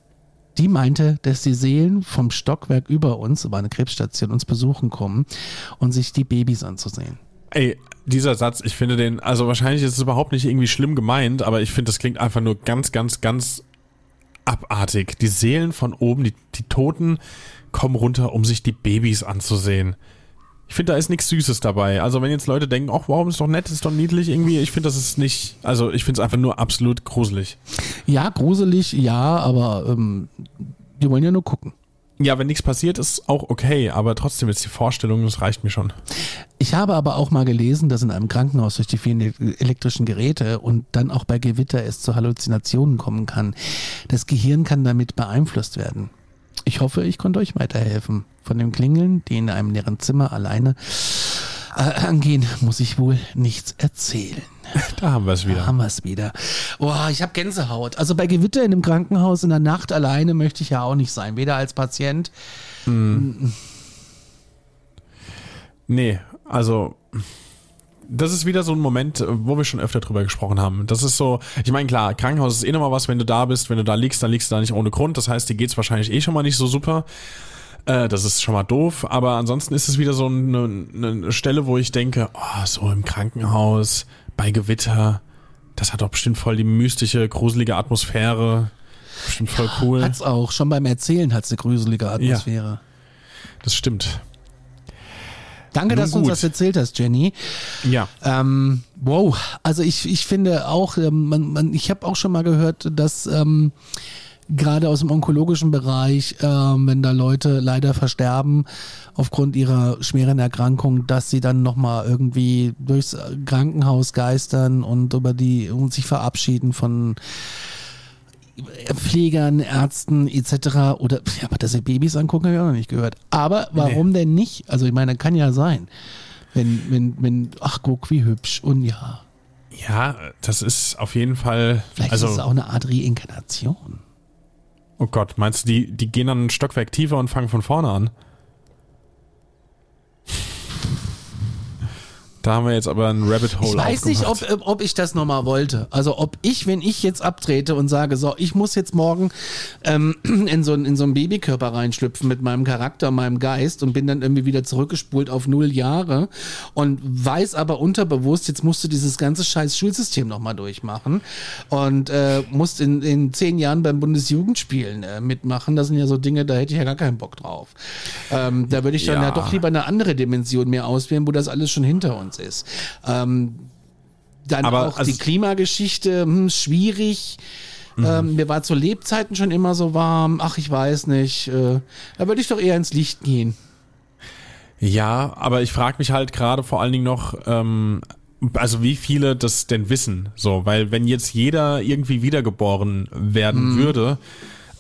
Die meinte, dass die Seelen vom Stockwerk über uns, war eine Krebsstation, uns besuchen kommen und sich die Babys anzusehen. Ey, dieser Satz, ich finde den, also wahrscheinlich ist es überhaupt nicht irgendwie schlimm gemeint, aber ich finde, das klingt einfach nur ganz, ganz, ganz abartig. Die Seelen von oben, die, die Toten kommen runter, um sich die Babys anzusehen. Ich finde, da ist nichts Süßes dabei. Also wenn jetzt Leute denken, ach, warum ist doch nett, ist doch niedlich irgendwie, ich finde, das ist nicht, also ich finde es einfach nur absolut gruselig. Ja, gruselig, ja, aber ähm, die wollen ja nur gucken. Ja, wenn nichts passiert, ist auch okay, aber trotzdem ist die Vorstellung, das reicht mir schon. Ich habe aber auch mal gelesen, dass in einem Krankenhaus durch die vielen elektrischen Geräte und dann auch bei Gewitter es zu Halluzinationen kommen kann. Das Gehirn kann damit beeinflusst werden. Ich hoffe, ich konnte euch weiterhelfen. Von dem Klingeln, die in einem leeren Zimmer alleine angehen, muss ich wohl nichts erzählen. Da haben wir es Da wieder. haben wir es wieder. Boah, ich habe Gänsehaut. Also bei Gewitter in einem Krankenhaus in der Nacht alleine möchte ich ja auch nicht sein. Weder als Patient. Nee, also das ist wieder so ein Moment, wo wir schon öfter drüber gesprochen haben. Das ist so, ich meine, klar, Krankenhaus ist eh nochmal was, wenn du da bist, wenn du da liegst, dann liegst du da nicht ohne Grund. Das heißt, dir geht's wahrscheinlich eh schon mal nicht so super. Äh, das ist schon mal doof, aber ansonsten ist es wieder so eine, eine Stelle, wo ich denke, oh, so im Krankenhaus, bei Gewitter, das hat doch bestimmt voll die mystische, gruselige Atmosphäre. Bestimmt voll cool. Hat's auch. Schon beim Erzählen hat's eine gruselige Atmosphäre. Das stimmt. Danke, Nun dass du uns gut. das erzählt hast, Jenny. Ja. Ähm, wow, also ich, ich finde auch, ähm, man, man, ich habe auch schon mal gehört, dass ähm, gerade aus dem onkologischen Bereich, ähm, wenn da Leute leider versterben aufgrund ihrer schweren Erkrankung, dass sie dann nochmal irgendwie durchs Krankenhaus geistern und über die und sich verabschieden von Pflegern, Ärzten etc. Oder ja, aber dass sie Babys angucken, habe ich auch noch nicht gehört. Aber warum denn nicht? Also ich meine, kann ja sein. Wenn, wenn, wenn, ach guck, wie hübsch und ja. Ja, das ist auf jeden Fall. Vielleicht also, ist es auch eine Art Reinkarnation. Oh Gott, meinst du, die, die gehen dann ein Stockwerk tiefer und fangen von vorne an? Da haben wir jetzt aber ein Rabbit Hole Ich weiß nicht, ob, aufgemacht. ob ich das nochmal wollte. Also ob ich, wenn ich jetzt abtrete und sage, so, ich muss jetzt morgen ähm, [CLEARS THROAT] in, so, in so einen Babykörper reinschlüpfen mit meinem Charakter, meinem Geist und bin dann irgendwie wieder zurückgespult auf null Jahre und weiß aber unterbewusst, jetzt musst du dieses ganze scheiß Schulsystem nochmal durchmachen und äh, musst in, in zehn Jahren beim Bundesjugendspielen äh, mitmachen. Das sind ja so Dinge, da hätte ich ja gar keinen Bock drauf. Ähm, da würde ich dann ja. Ja. doch lieber eine andere Dimension mir auswählen, wo das alles schon hinter uns ist. Ähm, dann Aber auch also- die Klimageschichte, hm, schwierig. Ähm, mir war zu Lebzeiten schon immer so warm. Ach, ich weiß nicht. Äh, da würde ich doch eher ins Licht gehen. Ja, aber ich frage mich halt gerade vor allen Dingen noch, ähm, also wie viele das denn wissen. So, weil wenn jetzt jeder irgendwie wiedergeboren werden würde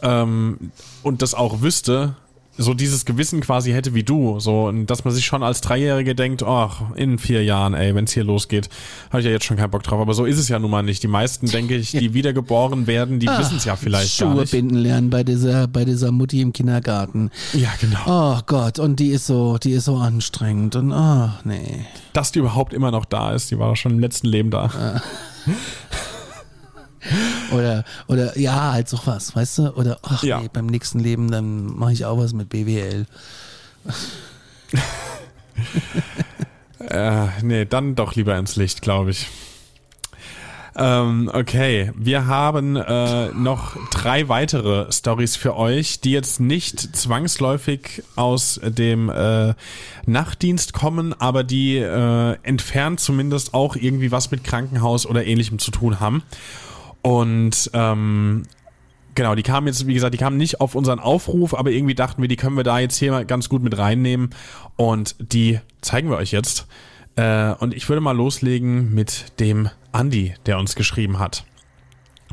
ähm, und das auch wüsste, so dieses Gewissen quasi hätte wie du, so und dass man sich schon als Dreijährige denkt, ach, in vier Jahren, ey, wenn es hier losgeht, habe ich ja jetzt schon keinen Bock drauf. Aber so ist es ja nun mal nicht. Die meisten, denke ich, die wiedergeboren werden, die wissen es ja vielleicht gar Schuhe nicht. binden lernen bei dieser, bei dieser Mutti im Kindergarten. Ja, genau. Oh Gott, und die ist so, die ist so anstrengend und oh, nee. Dass die überhaupt immer noch da ist, die war doch schon im letzten Leben da. [LAUGHS] [LAUGHS] Oder, oder ja, halt so was, weißt du? Oder ach Ja. nee, beim nächsten Leben, dann mache ich auch was mit BWL. [LAUGHS] Äh, nee, dann doch lieber ins Licht, glaube ich. Ähm, okay, wir haben äh, noch drei weitere Stories für euch, die jetzt nicht zwangsläufig aus dem äh, Nachtdienst kommen, aber die äh, entfernt zumindest auch irgendwie was mit Krankenhaus oder ähnlichem zu tun haben. Und ähm, Genau, die kamen jetzt, wie gesagt, die kamen nicht auf unseren Aufruf, aber irgendwie dachten wir, die können wir da jetzt hier mal ganz gut mit reinnehmen und die zeigen wir euch jetzt. Äh, und ich würde mal loslegen mit dem Andi, der uns geschrieben hat.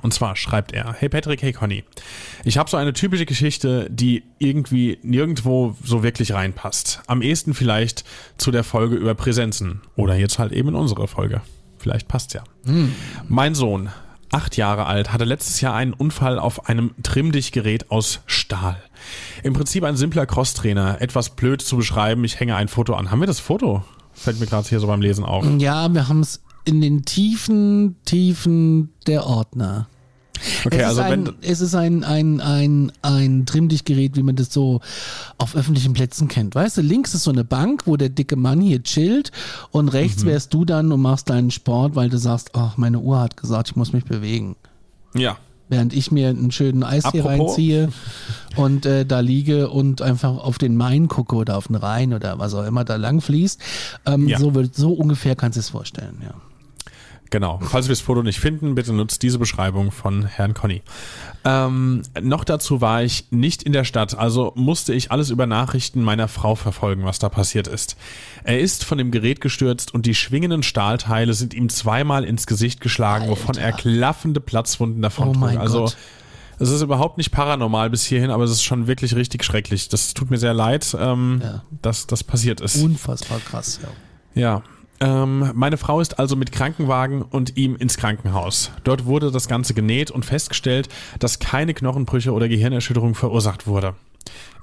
Und zwar schreibt er, hey Patrick, hey Conny, ich habe so eine typische Geschichte, die irgendwie nirgendwo so wirklich reinpasst. Am ehesten vielleicht zu der Folge über Präsenzen oder jetzt halt eben in unsere Folge. Vielleicht passt's ja. Mm. Mein Sohn, acht Jahre alt, hatte letztes Jahr einen Unfall auf einem Trimmdichtgerät aus Stahl. Im Prinzip ein simpler Crosstrainer, etwas blöd zu beschreiben. Ich hänge ein Foto an. Haben wir das Foto? Fällt mir gerade hier so beim Lesen auf. Ja, wir haben es in den tiefen Tiefen der Ordner. Okay, es also ist wenn es ist ein ein ein ein Trimmdichtgerät, wie man das so auf öffentlichen Plätzen kennt. Weißt du, links ist so eine Bank, wo der dicke Mann hier chillt und rechts mhm. wärst du dann und machst deinen Sport, weil du sagst, ach, meine Uhr hat gesagt, ich muss mich bewegen. Ja. Während ich mir einen schönen Eistee reinziehe und äh, da liege und einfach auf den Main gucke oder auf den Rhein oder was auch immer da lang fließt. Ähm, ja. so, so ungefähr kannst du es vorstellen, ja. Genau. Falls wir das Foto nicht finden, bitte nutzt diese Beschreibung von Herrn Conny. Ähm, noch dazu war ich nicht in der Stadt, also musste ich alles über Nachrichten meiner Frau verfolgen, was da passiert ist. Er ist von dem Gerät gestürzt und die schwingenden Stahlteile sind ihm zweimal ins Gesicht geschlagen, Alter. wovon er klaffende Platzwunden davon oh trug. Also Gott. Es ist überhaupt nicht paranormal bis hierhin, aber es ist schon wirklich richtig schrecklich. Das tut mir sehr leid, ähm, ja. dass das passiert ist. Unfassbar krass, ja. Ja, ähm, meine Frau ist also mit Krankenwagen und ihm ins Krankenhaus. Dort wurde das Ganze genäht und festgestellt, dass keine Knochenbrüche oder Gehirnerschütterung verursacht wurde.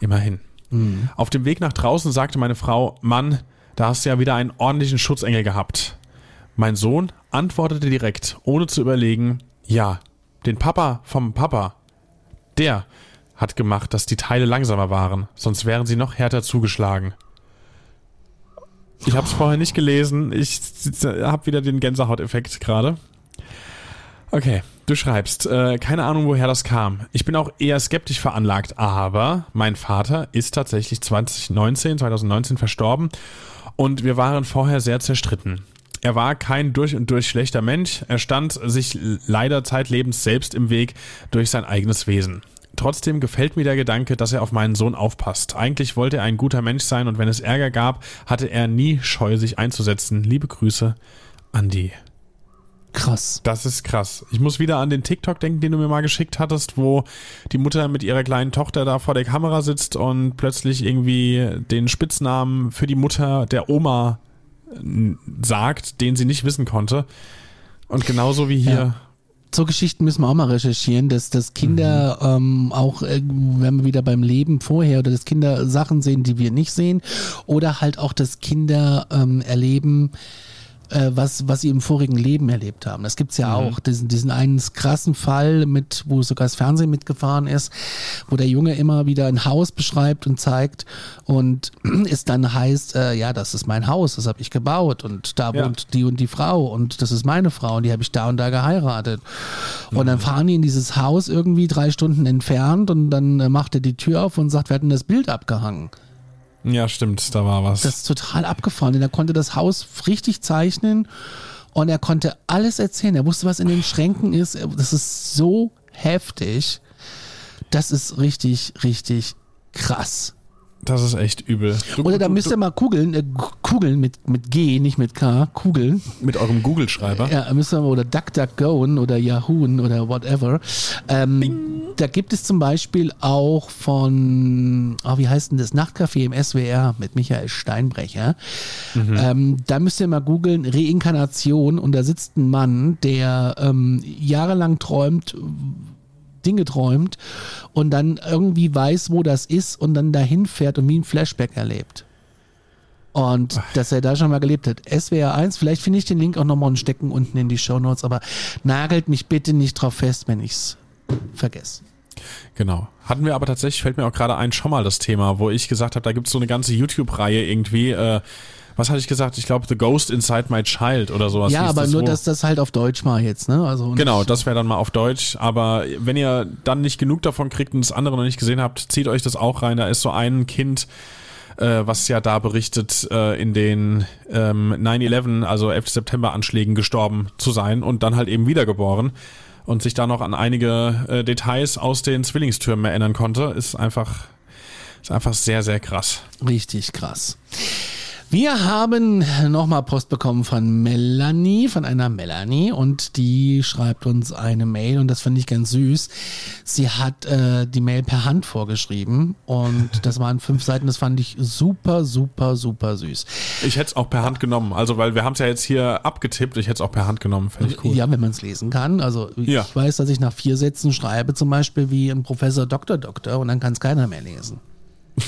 Immerhin. Mhm. Auf dem Weg nach draußen sagte meine Frau, Mann, da hast du ja wieder einen ordentlichen Schutzengel gehabt. Mein Sohn antwortete direkt, ohne zu überlegen, ja, den Papa vom Papa. Der hat gemacht, dass die Teile langsamer waren, sonst wären sie noch härter zugeschlagen. Ich habe es vorher nicht gelesen. Ich habe wieder den Gänsehauteffekt gerade. Okay, du schreibst, äh, keine Ahnung, woher das kam. Ich bin auch eher skeptisch veranlagt, aber mein Vater ist tatsächlich 2019, 2019 verstorben und wir waren vorher sehr zerstritten. Er war kein durch und durch schlechter Mensch, er stand sich leider zeitlebens selbst im Weg durch sein eigenes Wesen. Trotzdem gefällt mir der Gedanke, dass er auf meinen Sohn aufpasst. Eigentlich wollte er ein guter Mensch sein und wenn es Ärger gab, hatte er nie Scheu, sich einzusetzen. Liebe Grüße, Andi. Krass. Das ist krass. Ich muss wieder an den TikTok denken, den du mir mal geschickt hattest, wo die Mutter mit ihrer kleinen Tochter da vor der Kamera sitzt und plötzlich irgendwie den Spitznamen für die Mutter der Oma äh, sagt, den sie nicht wissen konnte. Und genauso wie hier. Ja so Geschichten müssen wir auch mal recherchieren, dass, dass Kinder mhm. ähm, auch, äh, wenn wir wieder beim Leben vorher oder dass Kinder Sachen sehen, die wir nicht sehen, oder halt auch, dass Kinder ähm, erleben, was, was sie im vorigen Leben erlebt haben. Das gibt's ja mhm. auch, diesen, diesen einen krassen Fall, mit, wo sogar das Fernsehen mitgefahren ist, wo der Junge immer wieder ein Haus beschreibt und zeigt und [CLEARS THROAT] es dann heißt, äh, ja, das ist mein Haus, das habe ich gebaut und da ja. wohnt die und die Frau und das ist meine Frau und die habe ich da und da geheiratet. Mhm. Und dann mhm. fahren die in dieses Haus irgendwie drei Stunden entfernt und dann äh, macht er die Tür auf und sagt, wir hatten das Bild abgehangen. Ja, stimmt, da war was. Das ist total abgefahren, denn er konnte das Haus richtig zeichnen und er konnte alles erzählen. Er wusste, was in den Schränken ist. Das ist so heftig. Das ist richtig, richtig krass. Das ist echt übel. Du, Oder da müsst ihr mal kugeln, äh, kugeln mit, mit G, nicht mit K, kugeln. Mit eurem Google-Schreiber. Ja, müsst ihr mal, oder DuckDuckGo oder Yahoo oder whatever. Ähm, da gibt es zum Beispiel auch von, oh, wie heißt denn das, Nachtcafé im SWR mit Michael Steinbrecher. Mhm. Ähm, da müsst ihr mal googeln, Reinkarnation und da sitzt ein Mann, der ähm, jahrelang träumt, Dinge träumt und dann irgendwie weiß, wo das ist und dann dahin fährt und wie ein Flashback erlebt. Und dass er da schon mal gelebt hat. SWR 1, vielleicht finde ich den Link auch nochmal und stecken unten in die Show Notes, aber nagelt mich bitte nicht drauf fest, wenn ich es vergesse. Genau. Hatten wir aber tatsächlich, fällt mir auch gerade ein, schon mal das Thema, wo ich gesagt habe, da gibt es so eine ganze YouTube-Reihe irgendwie, äh, was hatte ich gesagt? Ich glaube, The Ghost Inside My Child oder sowas. Ja, aber das nur, wo. dass das halt auf Deutsch mal jetzt, ne? Also genau, das wäre dann mal auf Deutsch. Aber wenn ihr dann nicht genug davon kriegt und das andere noch nicht gesehen habt, zieht euch das auch rein. Da ist so ein Kind, äh, was ja da berichtet, äh, in den ähm, 9-11, also 11. September Anschlägen gestorben zu sein und dann halt eben wiedergeboren und sich da noch an einige äh, Details aus den Zwillingstürmen erinnern konnte, ist einfach, ist einfach sehr, sehr krass. Richtig krass. Wir haben nochmal Post bekommen von Melanie, von einer Melanie und die schreibt uns eine Mail und das finde ich ganz süß. Sie hat äh, die Mail per Hand vorgeschrieben und das waren fünf Seiten, das fand ich super, super, super süß. Ich hätte es auch per Hand genommen, also weil wir haben es ja jetzt hier abgetippt, ich hätte es auch per Hand genommen, finde ich cool. Ja, wenn man es lesen kann. Also Ja. ich weiß, dass ich nach vier Sätzen schreibe, zum Beispiel wie ein Professor Doktor Doktor und dann kann es keiner mehr lesen. [LAUGHS]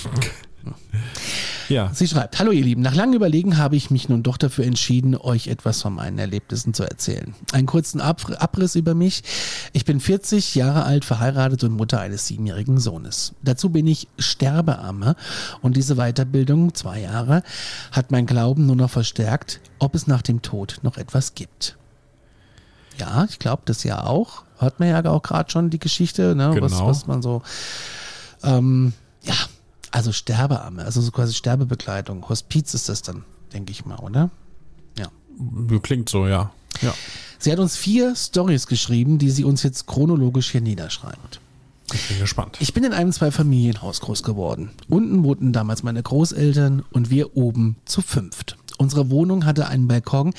Ja. Sie schreibt, hallo ihr Lieben, nach langem Überlegen habe ich mich nun doch dafür entschieden, euch etwas von meinen Erlebnissen zu erzählen. Einen kurzen Ab Abriss über mich. Ich bin 40 Jahre alt, verheiratet und Mutter eines siebenjährigen Sohnes. Dazu bin ich Sterbeamme und diese Weiterbildung, zwei Jahre, hat mein Glauben nur noch verstärkt, ob es nach dem Tod noch etwas gibt. Ja, ich glaube das ja auch. Hört man ja auch gerade schon die Geschichte, ne? was, Genau. was man so ähm, ja, also Sterbeamme, also so quasi Sterbebegleitung. Hospiz ist das dann, denke ich mal, oder? Ja. Klingt so, ja. Ja. Sie hat uns vier Stories geschrieben, die sie uns jetzt chronologisch hier niederschreibt. Ich bin gespannt. Ich bin in einem Zwei-Familienhaus groß geworden. Unten wohnten damals meine Großeltern und wir oben zu fünft. Unsere Wohnung hatte einen Balkon,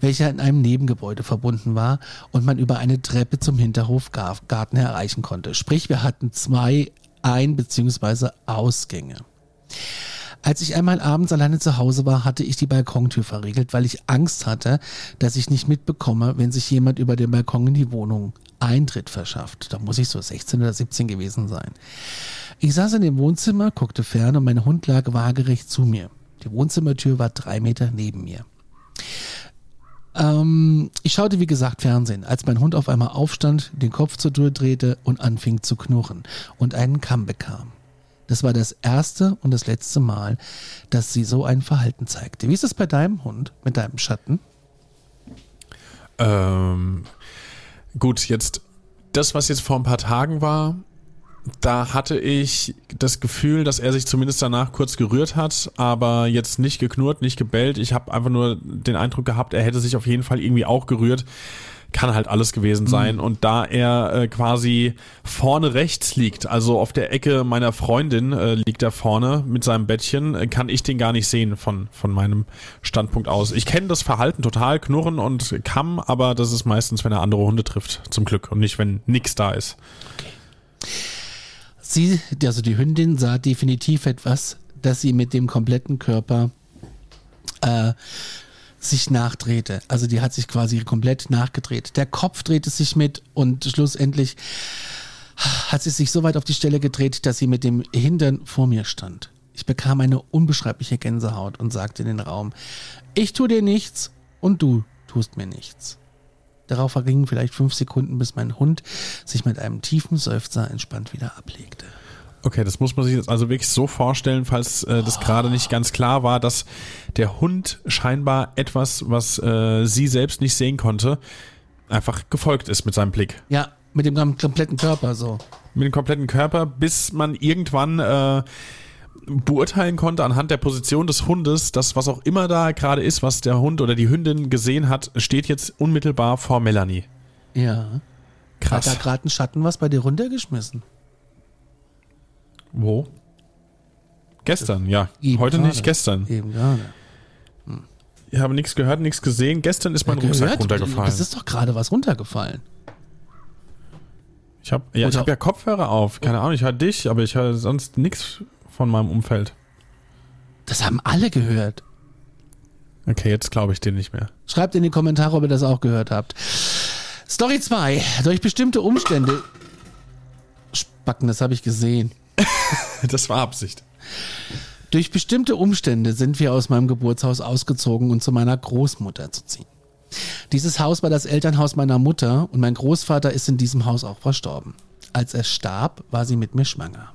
welcher in einem Nebengebäude verbunden war und man über eine Treppe zum Hinterhofgarten erreichen konnte. Sprich, wir hatten zwei Ein- bzw. Ausgänge. Als ich einmal abends alleine zu Hause war, hatte ich die Balkontür verriegelt, weil ich Angst hatte, dass ich nicht mitbekomme, wenn sich jemand über den Balkon in die Wohnung Eintritt verschafft. Da muss ich so 16 oder 17 gewesen sein. Ich saß in dem Wohnzimmer, guckte fern und mein Hund lag waagerecht zu mir. Die Wohnzimmertür war drei Meter neben mir. Ähm, ich schaute, wie gesagt, Fernsehen, als mein Hund auf einmal aufstand, den Kopf zur Tür drehte und anfing zu knurren und einen Kamm bekam. Das war das erste und das letzte Mal, dass sie so ein Verhalten zeigte. Wie ist es bei deinem Hund mit deinem Schatten? Ähm, gut, jetzt das, was jetzt vor ein paar Tagen war, da hatte ich das Gefühl, dass er sich zumindest danach kurz gerührt hat, aber jetzt nicht geknurrt, nicht gebellt. Ich habe einfach nur den Eindruck gehabt, er hätte sich auf jeden Fall irgendwie auch gerührt. Kann halt alles gewesen sein. Und da er äh, quasi vorne rechts liegt, also auf der Ecke meiner Freundin äh, liegt er vorne mit seinem Bettchen, äh, kann ich den gar nicht sehen von, von meinem Standpunkt aus. Ich kenne das Verhalten total, knurren und kamm, aber das ist meistens, wenn er andere Hunde trifft, zum Glück. Und nicht, wenn nix da ist. Sie, also die Hündin sah definitiv etwas, dass sie mit dem kompletten Körper äh, sich nachdrehte. Also die hat sich quasi komplett nachgedreht. Der Kopf drehte sich mit und schlussendlich hat sie sich so weit auf die Stelle gedreht, dass sie mit dem Hintern vor mir stand. Ich bekam eine unbeschreibliche Gänsehaut und sagte in den Raum, ich tu dir nichts und du tust mir nichts. Darauf vergingen vielleicht fünf Sekunden, bis mein Hund sich mit einem tiefen Seufzer entspannt wieder ablegte. Okay, das muss man sich jetzt also wirklich so vorstellen, falls äh, das gerade nicht ganz klar war, dass der Hund scheinbar etwas, was äh, sie selbst nicht sehen konnte, einfach gefolgt ist mit seinem Blick. Ja, mit dem kompletten Körper so. Mit dem kompletten Körper, bis man irgendwann äh, beurteilen konnte anhand der Position des Hundes, dass was auch immer da gerade ist, was der Hund oder die Hündin gesehen hat, steht jetzt unmittelbar vor Melanie. Ja. Hat Krass. da gerade ein Schatten was bei dir runtergeschmissen? Wo? Gestern, ja. Eben Heute gerade. nicht, gestern. Eben gerade. Ich habe nichts gehört, nichts gesehen. Gestern ist mein Ja, Rucksack gehört? runtergefallen. Es ist doch gerade was runtergefallen. Ich habe ja, ich hab ja Kopfhörer auf. Keine Ahnung, ich höre dich, aber ich höre sonst nichts von meinem Umfeld. Das haben alle gehört. Okay, jetzt glaube ich dir nicht mehr. Schreibt in die Kommentare, ob ihr das auch gehört habt. Story 2. Durch bestimmte Umstände. Spacken, das habe ich gesehen. [LAUGHS] Das war Absicht. Durch bestimmte Umstände sind wir aus meinem Geburtshaus ausgezogen und zu meiner Großmutter zu ziehen. Dieses Haus war das Elternhaus meiner Mutter und mein Großvater ist in diesem Haus auch verstorben. Als er starb, war sie mit mir schwanger.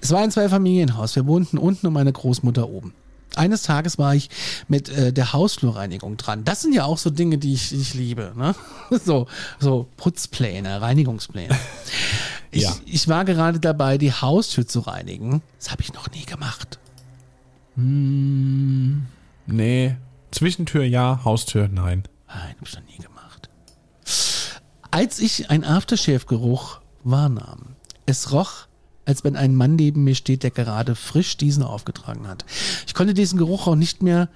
Es war ein Zweifamilienhaus. Wir wohnten unten und meine Großmutter oben. Eines Tages war ich mit äh, der Hausflurreinigung dran. Das sind ja auch so Dinge, die ich, die ich liebe. Ne? [LAUGHS] So, so Putzpläne, Reinigungspläne. [LAUGHS] Ich, Ja. ich war gerade dabei, die Haustür zu reinigen. Das habe ich noch nie gemacht. Nee. Zwischentür ja, Haustür nein. Nein, hab ich noch nie gemacht. Als ich einen Aftershave-Geruch wahrnahm, es roch, als wenn ein Mann neben mir steht, der gerade frisch diesen aufgetragen hat. Ich konnte diesen Geruch auch nicht mehr.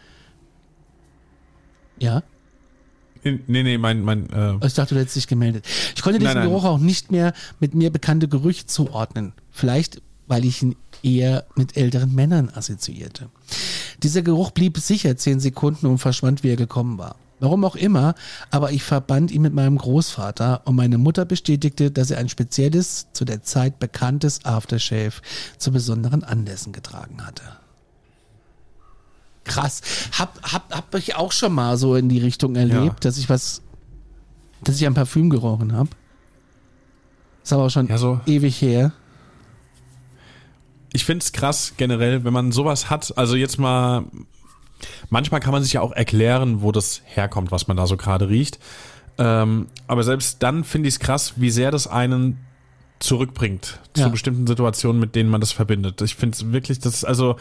Ja? Nee, nee, mein, mein, äh, Ich dachte, du hättest dich gemeldet. Ich konnte diesen Nein, nein. Geruch auch nicht mehr mit mir bekannte Gerüche zuordnen. Vielleicht, weil ich ihn eher mit älteren Männern assoziierte. Dieser Geruch blieb sicher zehn Sekunden und verschwand, wie er gekommen war. Warum auch immer, aber ich verband ihn mit meinem Großvater und meine Mutter bestätigte, dass er ein spezielles, zu der Zeit bekanntes Aftershave zu besonderen Anlässen getragen hatte. Krass. Hab, hab, hab ich auch schon mal so in die Richtung erlebt, Ja. dass ich was, dass ich ein Parfüm gerochen habe. Ist aber auch schon Ja, so- ewig her. ich find's krass generell, wenn man sowas hat. Also jetzt mal, manchmal kann man sich ja auch erklären, wo das herkommt, was man da so gerade riecht. Ähm, aber selbst dann finde ich es krass, wie sehr das einen zurückbringt Ja. zu bestimmten Situationen, mit denen man das verbindet. Ich finde es wirklich, das also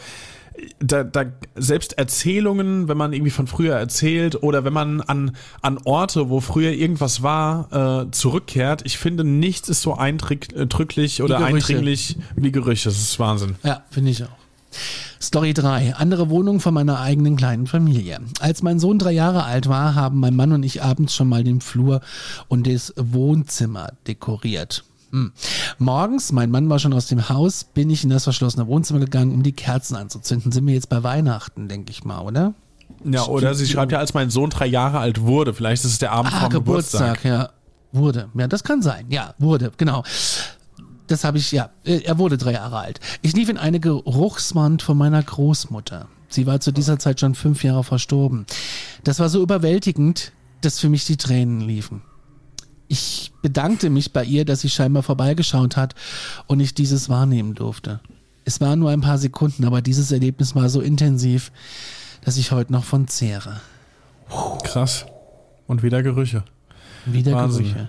da, da selbst Erzählungen, wenn man irgendwie von früher erzählt oder wenn man an, an Orte, wo früher irgendwas war, äh, zurückkehrt, ich finde, nichts ist so eindrücklich oder Gerüche. eindringlich wie Gerüche. Das ist Wahnsinn. Ja, finde ich auch. Story 3. Andere Wohnung von meiner eigenen kleinen Familie. Als mein Sohn drei Jahre alt war, haben mein Mann und ich abends schon mal den Flur und das Wohnzimmer dekoriert. Hm. Morgens, mein Mann war schon aus dem Haus, bin ich in das verschlossene Wohnzimmer gegangen, um die Kerzen anzuzünden. Sind wir jetzt bei Weihnachten, denke ich mal, oder? Ja, oder sie schreibt ja, als mein Sohn drei Jahre alt wurde. Vielleicht ist es der Abend Ah, vom Geburtstag, Geburtstag. ja. Wurde. Ja, das kann sein. Ja, wurde, genau. Das habe ich, ja. äh, Er wurde drei Jahre alt. Ich lief in eine Geruchswand von meiner Großmutter. Sie war zu dieser Zeit schon fünf Jahre verstorben. Das war so überwältigend, dass für mich die Tränen liefen. Ich bedankte mich bei ihr, dass sie scheinbar vorbeigeschaut hat und ich dieses wahrnehmen durfte. Es waren nur ein paar Sekunden, aber dieses Erlebnis war so intensiv, dass ich heute noch von zehre. Krass. Und wieder Gerüche. Wieder Wahnsinn. Gerüche.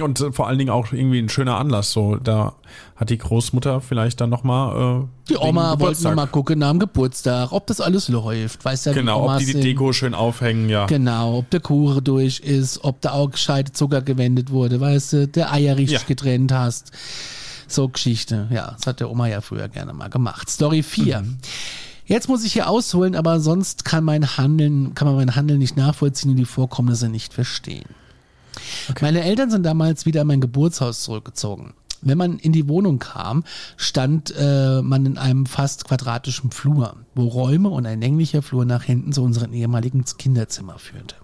Und äh, vor allen Dingen auch irgendwie ein schöner Anlass. So, da hat die Großmutter vielleicht dann nochmal. Äh, Die Oma wollte Geburtstag. noch mal gucken nach dem Geburtstag, ob das alles läuft. Weißt ja, Genau, ob die die sind. Deko schön aufhängen, ja. Genau, ob der Kuchen durch ist, ob da auch gescheite Zucker gewendet wurde, weißt du, der Eier richtig Ja. getrennt hast. So Geschichte. Ja, das hat der Oma ja früher gerne mal gemacht. Story 4. Mhm. Jetzt muss ich hier ausholen, aber sonst kann mein Handeln, kann man mein Handeln nicht nachvollziehen und die Vorkommnisse nicht verstehen. Meine Eltern sind damals wieder in mein Geburtshaus zurückgezogen. Wenn man in die Wohnung kam, stand äh, man in einem fast quadratischen Flur, wo Räume und ein länglicher Flur nach hinten zu unserem ehemaligen Kinderzimmer führte.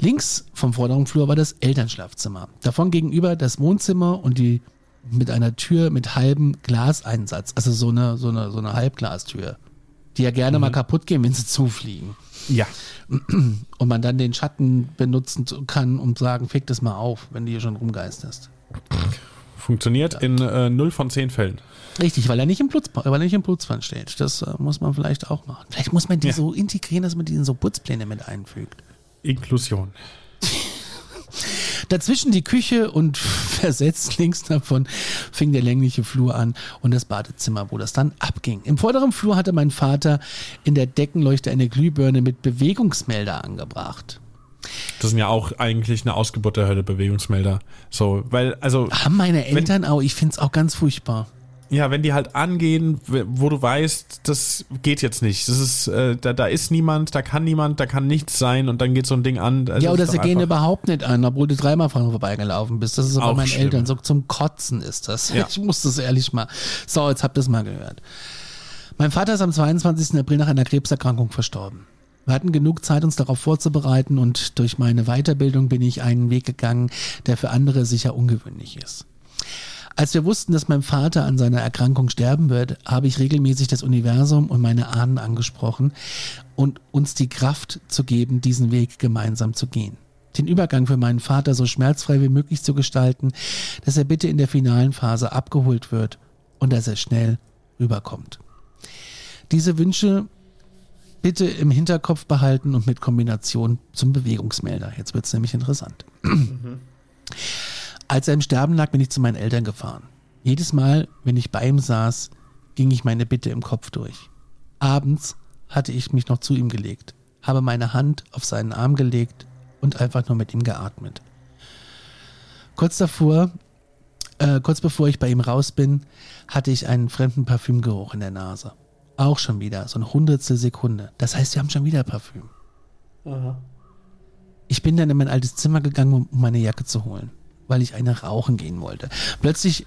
Links vom vorderen Flur war das Elternschlafzimmer. Davon gegenüber das Wohnzimmer und die mit einer Tür mit halbem Glaseinsatz, also so eine, so eine, so eine Halbglastür, die ja gerne mal kaputt gehen, wenn sie zufliegen Ja. und man dann den Schatten benutzen kann und sagen, fick das mal auf, wenn du hier schon rumgeisterst. Funktioniert in äh, 0 von 10 Fällen. Richtig, weil er nicht im Putz, weil er nicht im Putzplan steht. Das äh, muss man vielleicht auch machen. Vielleicht muss man die Ja. so integrieren, dass man die in so Putzpläne mit einfügt. Inklusion. [LAUGHS] Dazwischen die Küche und [LAUGHS] versetzt links davon fing der längliche Flur an und das Badezimmer, wo das dann abging. Im vorderen Flur hatte mein Vater in der Deckenleuchte eine Glühbirne mit Bewegungsmelder angebracht. Das sind ja auch eigentlich eine Ausgeburt der Hölle, Bewegungsmelder. So, weil, also, Haben meine Eltern auch, ich finde es auch ganz furchtbar. Ja, wenn die halt angehen, wo du weißt, das geht jetzt nicht. Das ist, äh, da, da ist niemand, da kann niemand, da kann nichts sein und dann geht so ein Ding an. Also ja, oder sie gehen überhaupt nicht an, obwohl du dreimal vorne vorbeigelaufen bist. Das ist aber Auch bei meinen schlimm. Eltern so zum Kotzen ist das. Ja. Ich muss das ehrlich mal. So, jetzt habt ihr es mal gehört. Mein Vater ist am 22. April nach einer Krebserkrankung verstorben. Wir hatten genug Zeit, uns darauf vorzubereiten und durch meine Weiterbildung bin ich einen Weg gegangen, der für andere sicher ungewöhnlich ist. Als wir wussten, dass mein Vater an seiner Erkrankung sterben wird, habe ich regelmäßig das Universum und meine Ahnen angesprochen und uns die Kraft zu geben, diesen Weg gemeinsam zu gehen. Den Übergang für meinen Vater so schmerzfrei wie möglich zu gestalten, dass er bitte in der finalen Phase abgeholt wird und dass er schnell rüberkommt. Diese Wünsche bitte im Hinterkopf behalten und mit Kombination zum Bewegungsmelder. Jetzt wird es nämlich interessant. Als er im Sterben lag, bin ich zu meinen Eltern gefahren. Jedes Mal, wenn ich bei ihm saß, ging ich meine Bitte im Kopf durch. Abends hatte ich mich noch zu ihm gelegt, habe meine Hand auf seinen Arm gelegt und einfach nur mit ihm geatmet. Kurz davor Äh, kurz bevor ich bei ihm raus bin, hatte ich einen fremden Parfümgeruch in der Nase. Auch schon wieder, so ein Hundertstel Sekunde. Das heißt, wir haben schon wieder Parfüm. Ich bin dann in mein altes Zimmer gegangen, um meine Jacke zu holen, weil ich eine rauchen gehen wollte. Plötzlich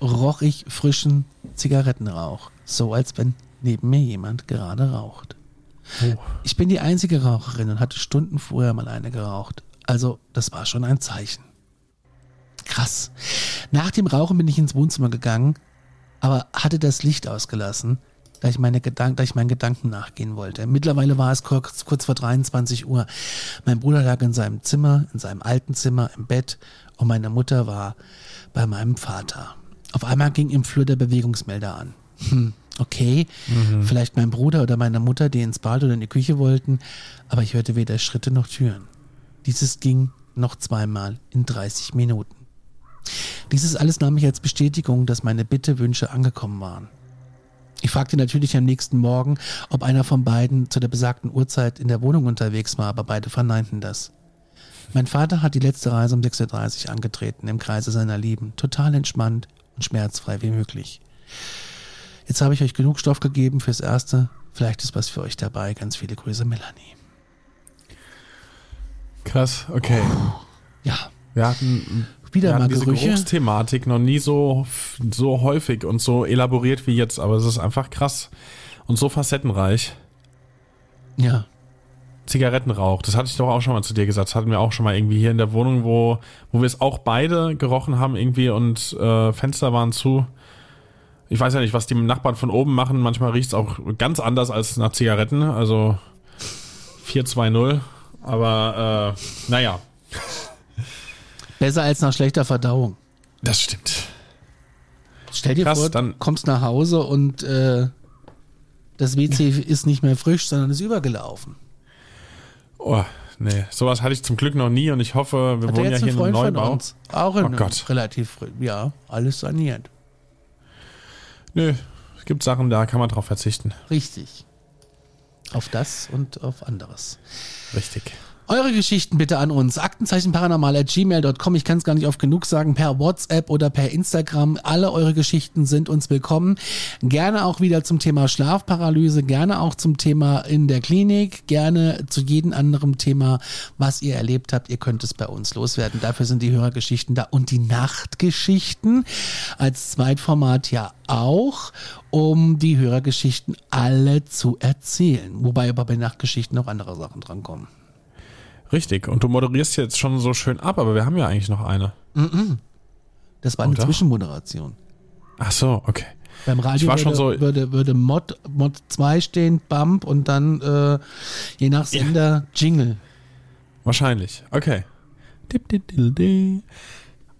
roch ich frischen Zigarettenrauch, so als wenn neben mir jemand gerade raucht. Ich bin die einzige Raucherin und hatte Stunden vorher mal eine geraucht. Also, das war schon ein Zeichen. Krass. Nach dem Rauchen bin ich ins Wohnzimmer gegangen, aber hatte das Licht ausgelassen, da ich, meine Gedank da ich meinen Gedanken nachgehen wollte. Mittlerweile war es kurz, kurz vor 23 Uhr. Mein Bruder lag in seinem Zimmer, in seinem alten Zimmer im Bett und meine Mutter war bei meinem Vater. Auf einmal ging im Flur der Bewegungsmelder an. Hm, okay, vielleicht mein Bruder oder meine Mutter, die ins Bad oder in die Küche wollten, aber ich hörte weder Schritte noch Türen. Dieses ging noch zweimal in 30 Minuten. Dieses alles nahm ich als Bestätigung, dass meine Bitte, Wünsche angekommen waren. Ich fragte natürlich am nächsten Morgen, ob einer von beiden zu der besagten Uhrzeit in der Wohnung unterwegs war, aber beide verneinten das. Mein Vater hat die letzte Reise um 6.30 Uhr angetreten, im Kreise seiner Lieben, total entspannt und schmerzfrei wie möglich. Jetzt habe ich euch genug Stoff gegeben fürs Erste. Vielleicht ist was für euch dabei. Ganz viele Grüße, Melanie. Krass, okay. Ja, Wir hatten, wieder mal diese Gerüche. Geruchsthematik noch nie so, so häufig und so elaboriert wie jetzt, aber es ist einfach krass und so facettenreich. Ja, Zigarettenrauch, das hatte ich doch auch schon mal zu dir gesagt. Das hatten wir auch schon mal irgendwie hier in der Wohnung, wo, wo wir es auch beide gerochen haben irgendwie und äh, Fenster waren zu. Ich weiß ja nicht, was die Nachbarn von oben machen. Manchmal riecht es auch ganz anders als nach Zigaretten. Also 420. Aber äh, naja, besser als nach schlechter Verdauung. das stimmt. Stell dir Krass, vor, dann- du kommst nach Hause und äh, das WC [LAUGHS] ist nicht mehr frisch, sondern ist übergelaufen. Oh, nee, sowas hatte ich zum Glück noch nie und ich hoffe, wir Hat wohnen ja hier in einem Neubau. uns? Auch in Oh Gott. relativ, ja, alles saniert. Nö, es gibt Sachen, da kann man drauf verzichten. Richtig. Auf das und auf anderes. Richtig. Eure Geschichten bitte an uns. Aktenzeichenparanormal.gmail.com. Ich kann es gar nicht oft genug sagen. Per WhatsApp oder per Instagram. Alle eure Geschichten sind uns willkommen. Gerne auch wieder zum Thema Schlafparalyse. Gerne auch zum Thema in der Klinik. Gerne zu jedem anderen Thema, was ihr erlebt habt. Ihr könnt es bei uns loswerden. Dafür sind die Hörergeschichten da. Und die Nachtgeschichten als Zweitformat ja auch, um die Hörergeschichten alle zu erzählen. Wobei aber bei Nachtgeschichten noch andere Sachen drankommen. Richtig. Und du moderierst jetzt schon so schön ab, aber wir haben ja eigentlich noch eine. Das war eine Oder? Zwischenmoderation. Ach so, okay. Beim Radio würde, so- würde, würde Mod, Mod 2 stehen, Bump und dann äh, je nach Sender Jingle. Wahrscheinlich. Okay.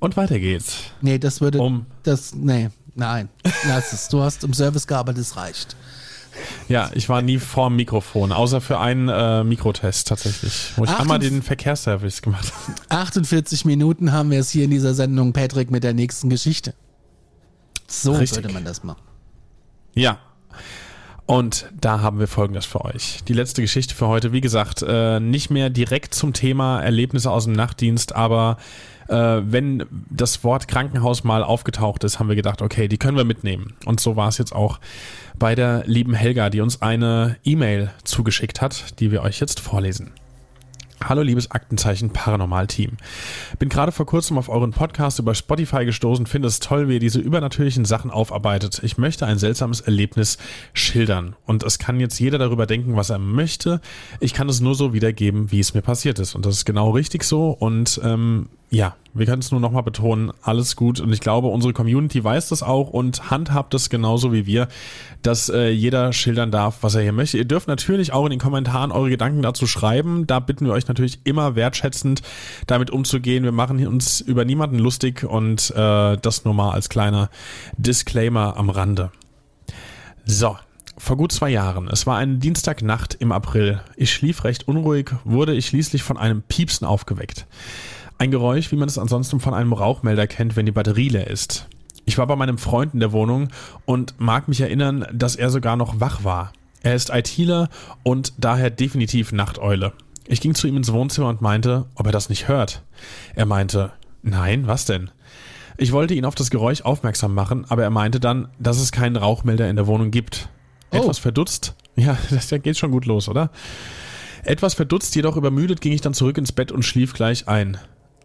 Und weiter geht's. Nee, das würde. Um. Das. Nee, nein. Lass es. Du hast im Service gearbeitet, es reicht. Ja, ich war nie vorm Mikrofon, außer für einen äh, Mikrotest tatsächlich, wo ich einmal den Verkehrsservice gemacht habe. 48 Minuten haben wir es hier in dieser Sendung, Patrick, mit der nächsten Geschichte. So Richtig. würde man das machen. Ja. Und da haben wir Folgendes für euch. Die letzte Geschichte für heute, wie gesagt, äh, nicht mehr direkt zum Thema Erlebnisse aus dem Nachtdienst, aber äh, wenn das Wort Krankenhaus mal aufgetaucht ist, haben wir gedacht, okay, die können wir mitnehmen. Und so war es jetzt auch bei der lieben Helga, die uns eine E-Mail zugeschickt hat, die wir euch jetzt vorlesen. Hallo liebes Aktenzeichen Paranormal Team. Bin gerade vor kurzem auf euren Podcast über Spotify gestoßen, finde es toll, wie ihr diese übernatürlichen Sachen aufarbeitet. Ich möchte ein seltsames Erlebnis schildern und es kann jetzt jeder darüber denken, was er möchte. Ich kann es nur so wiedergeben, wie es mir passiert ist und das ist genau richtig so und ähm, ja, wir können es nur nochmal betonen, alles gut und ich glaube, unsere Community weiß das auch und handhabt es genauso wie wir, dass äh, jeder schildern darf, was er hier möchte. Ihr dürft natürlich auch in den Kommentaren eure Gedanken dazu schreiben. Da bitten wir euch natürlich immer wertschätzend damit umzugehen. Wir machen uns über niemanden lustig und äh, das nur mal als kleiner Disclaimer am Rande. So, vor gut zwei Jahren. Es war eine Dienstagnacht im April. Ich schlief recht unruhig, wurde ich schließlich von einem Piepsen aufgeweckt. Ein Geräusch, wie man es ansonsten von einem Rauchmelder kennt, wenn die Batterie leer ist. Ich war bei meinem Freund in der Wohnung und mag mich erinnern, dass er sogar noch wach war. Er ist ITler und daher definitiv Nachteule. Ich ging zu ihm ins Wohnzimmer und meinte, ob er das nicht hört. Er meinte, nein, was denn? Ich wollte ihn auf das Geräusch aufmerksam machen, aber er meinte dann, dass es keinen Rauchmelder in der Wohnung gibt. Oh. Etwas verdutzt. [LAUGHS] Ja, das geht schon gut los, oder? Etwas verdutzt, jedoch übermüdet, ging ich dann zurück ins Bett und schlief gleich ein.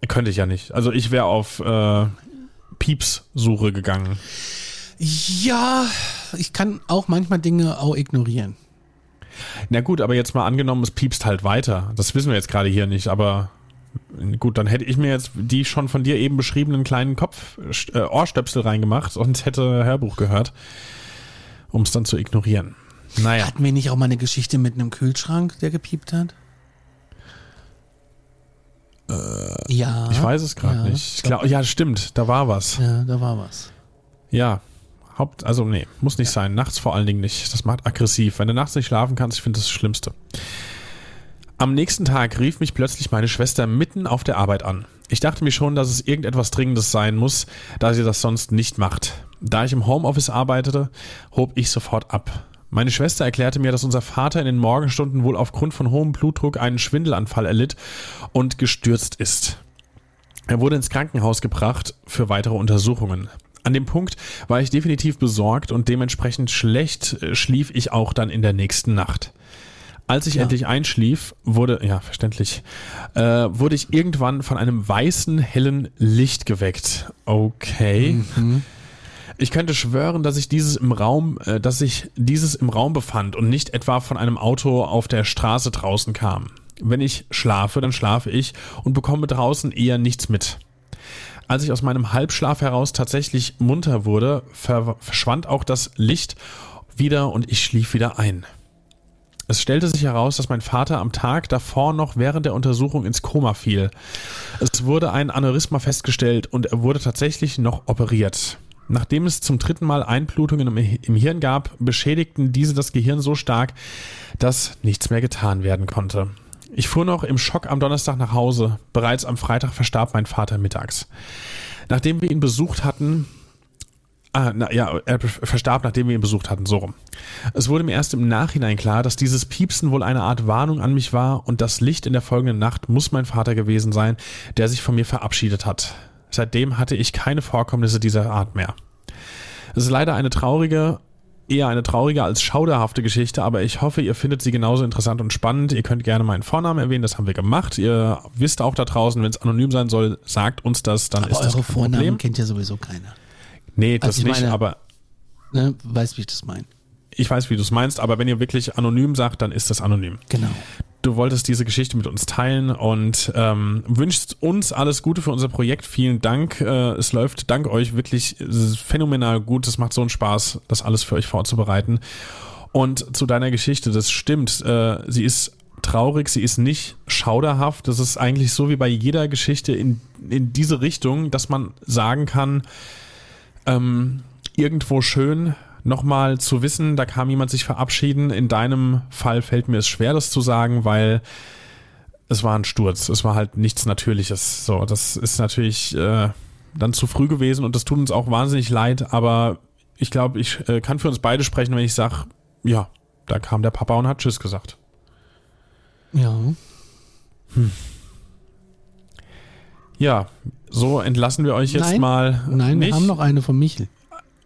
Könnte ich ja nicht. Also ich wäre auf äh, Pieps-Suche gegangen. Ja, ich kann auch manchmal Dinge auch ignorieren. Na gut, aber jetzt mal angenommen, es piepst halt weiter. Das wissen wir jetzt gerade hier nicht, aber gut, dann hätte ich mir jetzt die schon von dir eben beschriebenen kleinen Kopf äh, Ohrstöpsel reingemacht und hätte Hörbuch gehört, um es dann zu ignorieren. Naja. Hatten wir nicht auch mal eine Geschichte mit einem Kühlschrank, der gepiept hat? Ja. Ich weiß es gerade ja, nicht. Ich glaub, ja, stimmt, da war was. Ja, da war was. Ja. Haupt, also nee, muss nicht sein. Nachts vor allen Dingen nicht. Das macht aggressiv. Wenn du nachts nicht schlafen kannst, ich finde das das Schlimmste. Am nächsten Tag rief mich plötzlich meine Schwester mitten auf der Arbeit an. Ich dachte mir schon, dass es irgendetwas Dringendes sein muss, da sie das sonst nicht macht. Da ich im Homeoffice arbeitete, hob ich sofort ab. Meine Schwester erklärte mir, dass unser Vater in den Morgenstunden wohl aufgrund von hohem Blutdruck einen Schwindelanfall erlitt und gestürzt ist. Er wurde ins Krankenhaus gebracht für weitere Untersuchungen. An dem Punkt war ich definitiv besorgt und dementsprechend schlecht äh, schlief ich auch dann in der nächsten Nacht. Als ich Ja. endlich einschlief, wurde, ja, verständlich, äh, wurde ich irgendwann von einem weißen, hellen Licht geweckt. Okay. Ich könnte schwören, dass ich dieses im Raum, äh, dass sich dieses im Raum befand und nicht etwa von einem Auto auf der Straße draußen kam. Wenn ich schlafe, dann schlafe ich und bekomme draußen eher nichts mit. Als ich aus meinem Halbschlaf heraus tatsächlich munter wurde, ver verschwand auch das Licht wieder und ich schlief wieder ein. Es stellte sich heraus, dass mein Vater am Tag davor noch während der Untersuchung ins Koma fiel. Es wurde ein Aneurysma festgestellt und er wurde tatsächlich noch operiert. Nachdem es zum dritten Mal Einblutungen im, Hirn gab, beschädigten diese das Gehirn so stark, dass nichts mehr getan werden konnte. Ich fuhr noch im Schock am Donnerstag nach Hause. Bereits am Freitag verstarb mein Vater mittags. Nachdem wir ihn besucht hatten, Ah, na, ja, er verstarb, nachdem wir ihn besucht hatten, so rum. Es wurde mir erst im Nachhinein klar, dass dieses Piepsen wohl eine Art Warnung an mich war und das Licht in der folgenden Nacht muss mein Vater gewesen sein, der sich von mir verabschiedet hat. Seitdem hatte ich keine Vorkommnisse dieser Art mehr. Es ist leider eine traurige, eher eine traurige als schauderhafte Geschichte, aber ich hoffe, ihr findet sie genauso interessant und spannend. Ihr könnt gerne meinen Vornamen erwähnen, das haben wir gemacht. Ihr wisst auch da draußen, wenn es anonym sein soll, sagt uns das, dann Aber ist das eure kein Vornamen Problem. kennt ja sowieso keiner. Nee, das Also ich nicht, meine- aber Ne? Weißt, wie ich das meine. ich weiß, wie du es meinst, aber wenn ihr wirklich anonym sagt, dann ist das anonym. Genau. Du wolltest diese Geschichte mit uns teilen und ähm, wünschst uns alles Gute für unser Projekt. Vielen Dank. Äh, es läuft dank euch wirklich phänomenal gut. Es macht so einen Spaß, das alles für euch vorzubereiten. Und zu deiner Geschichte, das stimmt. Äh, sie ist traurig, sie ist nicht schauderhaft. Das ist eigentlich so wie bei jeder Geschichte in, in diese Richtung, dass man sagen kann, ähm, irgendwo schön nochmal zu wissen, da kam jemand sich verabschieden. In deinem Fall fällt mir es schwer, das zu sagen, weil es war ein Sturz. Es war halt nichts Natürliches. So, das ist natürlich äh, dann zu früh gewesen und das tut uns auch wahnsinnig leid, aber ich glaube, ich äh, kann für uns beide sprechen, wenn ich sage, ja, da kam der Papa und hat Tschüss gesagt. Ja. Ja, so entlassen wir euch jetzt Nein. mal. Nein, nicht. wir haben noch eine von Michel.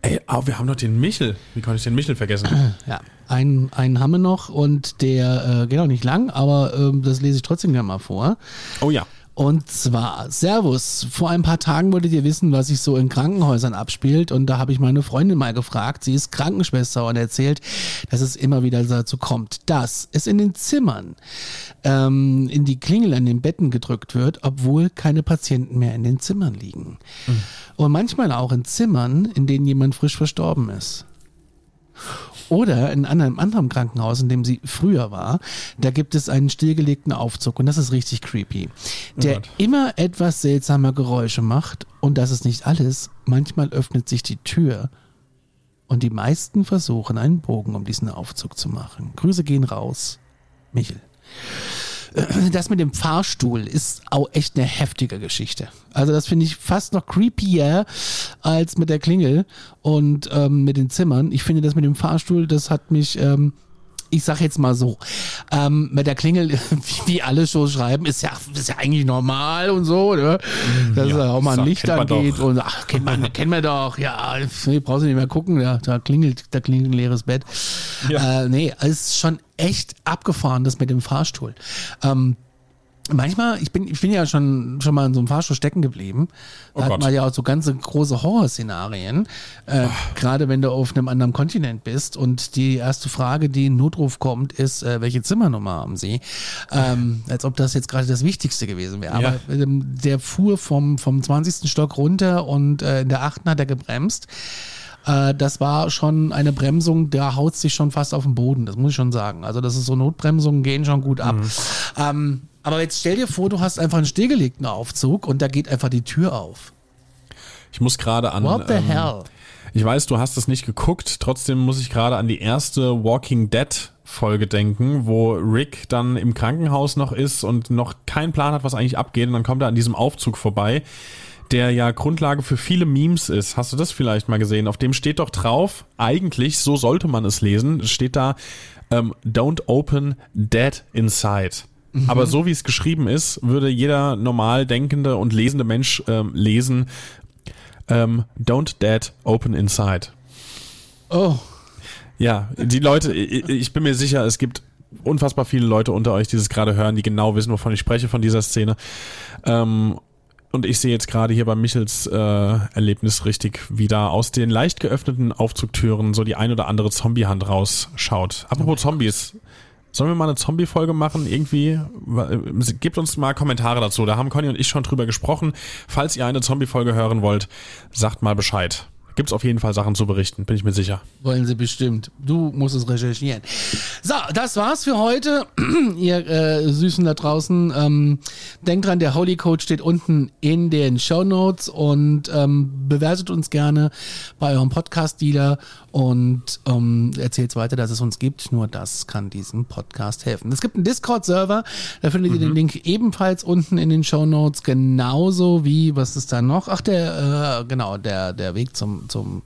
Ey, oh, wir haben noch den Michel. Wie konnte ich den Michel vergessen? [CLEARS THROAT] Ja. Einen, einen haben wir noch und der äh, geht auch nicht lang, aber ähm, das lese ich trotzdem gerne mal vor. Oh ja. Und zwar, Servus, vor ein paar Tagen wolltet ihr wissen, was sich so in Krankenhäusern abspielt. Und da habe ich meine Freundin mal gefragt, sie ist Krankenschwester und erzählt, dass es immer wieder dazu kommt, dass es in den Zimmern ähm, in die Klingel an den Betten gedrückt wird, obwohl keine Patienten mehr in den Zimmern liegen. Und manchmal auch in Zimmern, in denen jemand frisch verstorben ist. Oder in einem anderen Krankenhaus, in dem sie früher war, da gibt es einen stillgelegten Aufzug und das ist richtig creepy, der Gott. immer etwas seltsame Geräusche macht und das ist nicht alles. Manchmal öffnet sich die Tür und die meisten versuchen einen Bogen um diesen Aufzug zu machen. Grüße gehen raus. Michel. [CLEARS THROAT] Das mit dem Fahrstuhl ist auch echt eine heftige Geschichte. Also das finde ich fast noch creepier als mit der Klingel und ähm, mit den Zimmern. Ich finde das mit dem Fahrstuhl, das hat mich ähm, ich sag jetzt mal so, ähm, mit der Klingel, [LAUGHS] wie, wie alle Shows schreiben, ist ja, ist ja eigentlich normal und so, ne? dass Ja, auch mal ein Licht angeht und ach, kennt man, kennt man doch, ja, nee, brauchst du nicht mehr gucken, ja, da klingelt, da klingelt ein leeres Bett. Ja. Äh, nee, es ist schon echt abgefahren, das mit dem Fahrstuhl. Ähm, Manchmal, ich bin, ich bin ja schon, schon mal in so einem Fahrstuhl stecken geblieben. Da Oh hat Gott. man ja auch so ganze große Horrorszenarien. Äh, Gerade wenn du auf einem anderen Kontinent bist und die erste Frage, die in Notruf kommt, ist, äh, welche Zimmernummer haben Sie? Ähm, [LAUGHS] als ob das jetzt gerade das Wichtigste gewesen wäre. Ja. Aber ähm, der fuhr vom, vom 20. Stock runter und äh, in der achten hat er gebremst. Äh, das war schon eine Bremsung, da haut sich schon fast auf den Boden, das muss ich schon sagen. Also das ist so Notbremsungen gehen schon gut ab. Ähm, aber jetzt stell dir vor, du hast einfach einen stillgelegten Aufzug und da geht einfach die Tür auf. Ich muss gerade an. What the ähm, hell? Ich weiß, du hast es nicht geguckt, trotzdem muss ich gerade an die erste Walking Dead Folge denken, wo Rick dann im Krankenhaus noch ist und noch keinen Plan hat, was eigentlich abgeht und dann kommt er an diesem Aufzug vorbei, der ja Grundlage für viele Memes ist. Hast du das vielleicht mal gesehen? Auf dem steht doch drauf, eigentlich, so sollte man es lesen, steht da, ähm, don't open dead inside. Aber so wie es geschrieben ist, würde jeder normal denkende und lesende Mensch ähm, lesen, ähm, don't dead open inside. Oh, Ja, die Leute, ich ich bin mir sicher, es gibt unfassbar viele Leute unter euch, die das gerade hören, die genau wissen, wovon ich spreche, von dieser Szene. Ähm, und ich sehe jetzt gerade hier bei Michels äh, Erlebnis richtig, wie da aus den leicht geöffneten Aufzugtüren so die ein oder andere Zombiehand rausschaut. Apropos Zombies. Sollen wir mal eine Zombie-Folge machen? Irgendwie? Äh, Gebt uns mal Kommentare dazu. Da haben Conny und ich schon drüber gesprochen. Falls ihr eine Zombie-Folge hören wollt, sagt mal Bescheid. Gibt's auf jeden Fall Sachen zu berichten, bin ich mir sicher. wollen sie bestimmt. Du musst es recherchieren. So, das war's für heute. [CLEARS THROAT] Ihr äh, Süßen da draußen. Ähm, denkt dran, der Holy Code steht unten in den Show Notes und ähm, bewertet uns gerne bei eurem Podcast-Dealer und ähm, erzählt weiter, dass es uns gibt. Nur das kann diesem Podcast helfen. Es gibt einen Discord-Server, da findet ihr den Link ebenfalls unten in den Show Notes, genauso wie, was ist da noch? Ach, der, äh, genau, der, der Weg zum, zum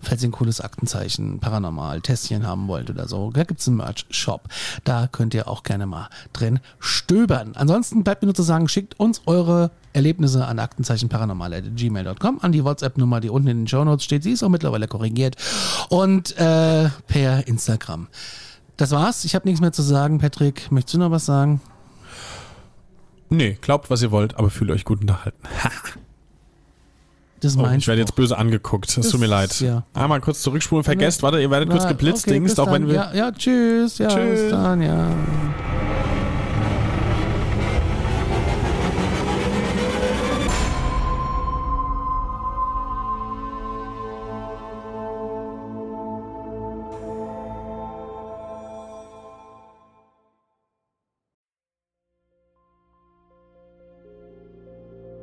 falls ihr ein cooles Aktenzeichen, Paranormal, Tässchen haben wollt oder so, da gibt's einen Merch-Shop. Da könnt ihr auch gerne mal drin stöbern. Ansonsten bleibt mir nur zu sagen, schickt uns eure Erlebnisse an aktenzeichenparanormal.gmail.com, an die WhatsApp-Nummer, die unten in den Shownotes steht. Sie ist auch mittlerweile korrigiert. Und äh, per Instagram. Das war's. Ich habe nichts mehr zu sagen. Patrick, möchtest du noch was sagen? Nee, glaubt, was ihr wollt, aber fühlt euch gut unterhalten. Das Oh, ich werde jetzt böse angeguckt. Es tut mir leid. ja. Einmal kurz zurückspulen. Vergesst, warte, ihr werdet kurz Na, geblitzt, okay, Dings, auch wenn dann. wir. Ja, ja, tschüss. Ja, Tschüss. dann, ja.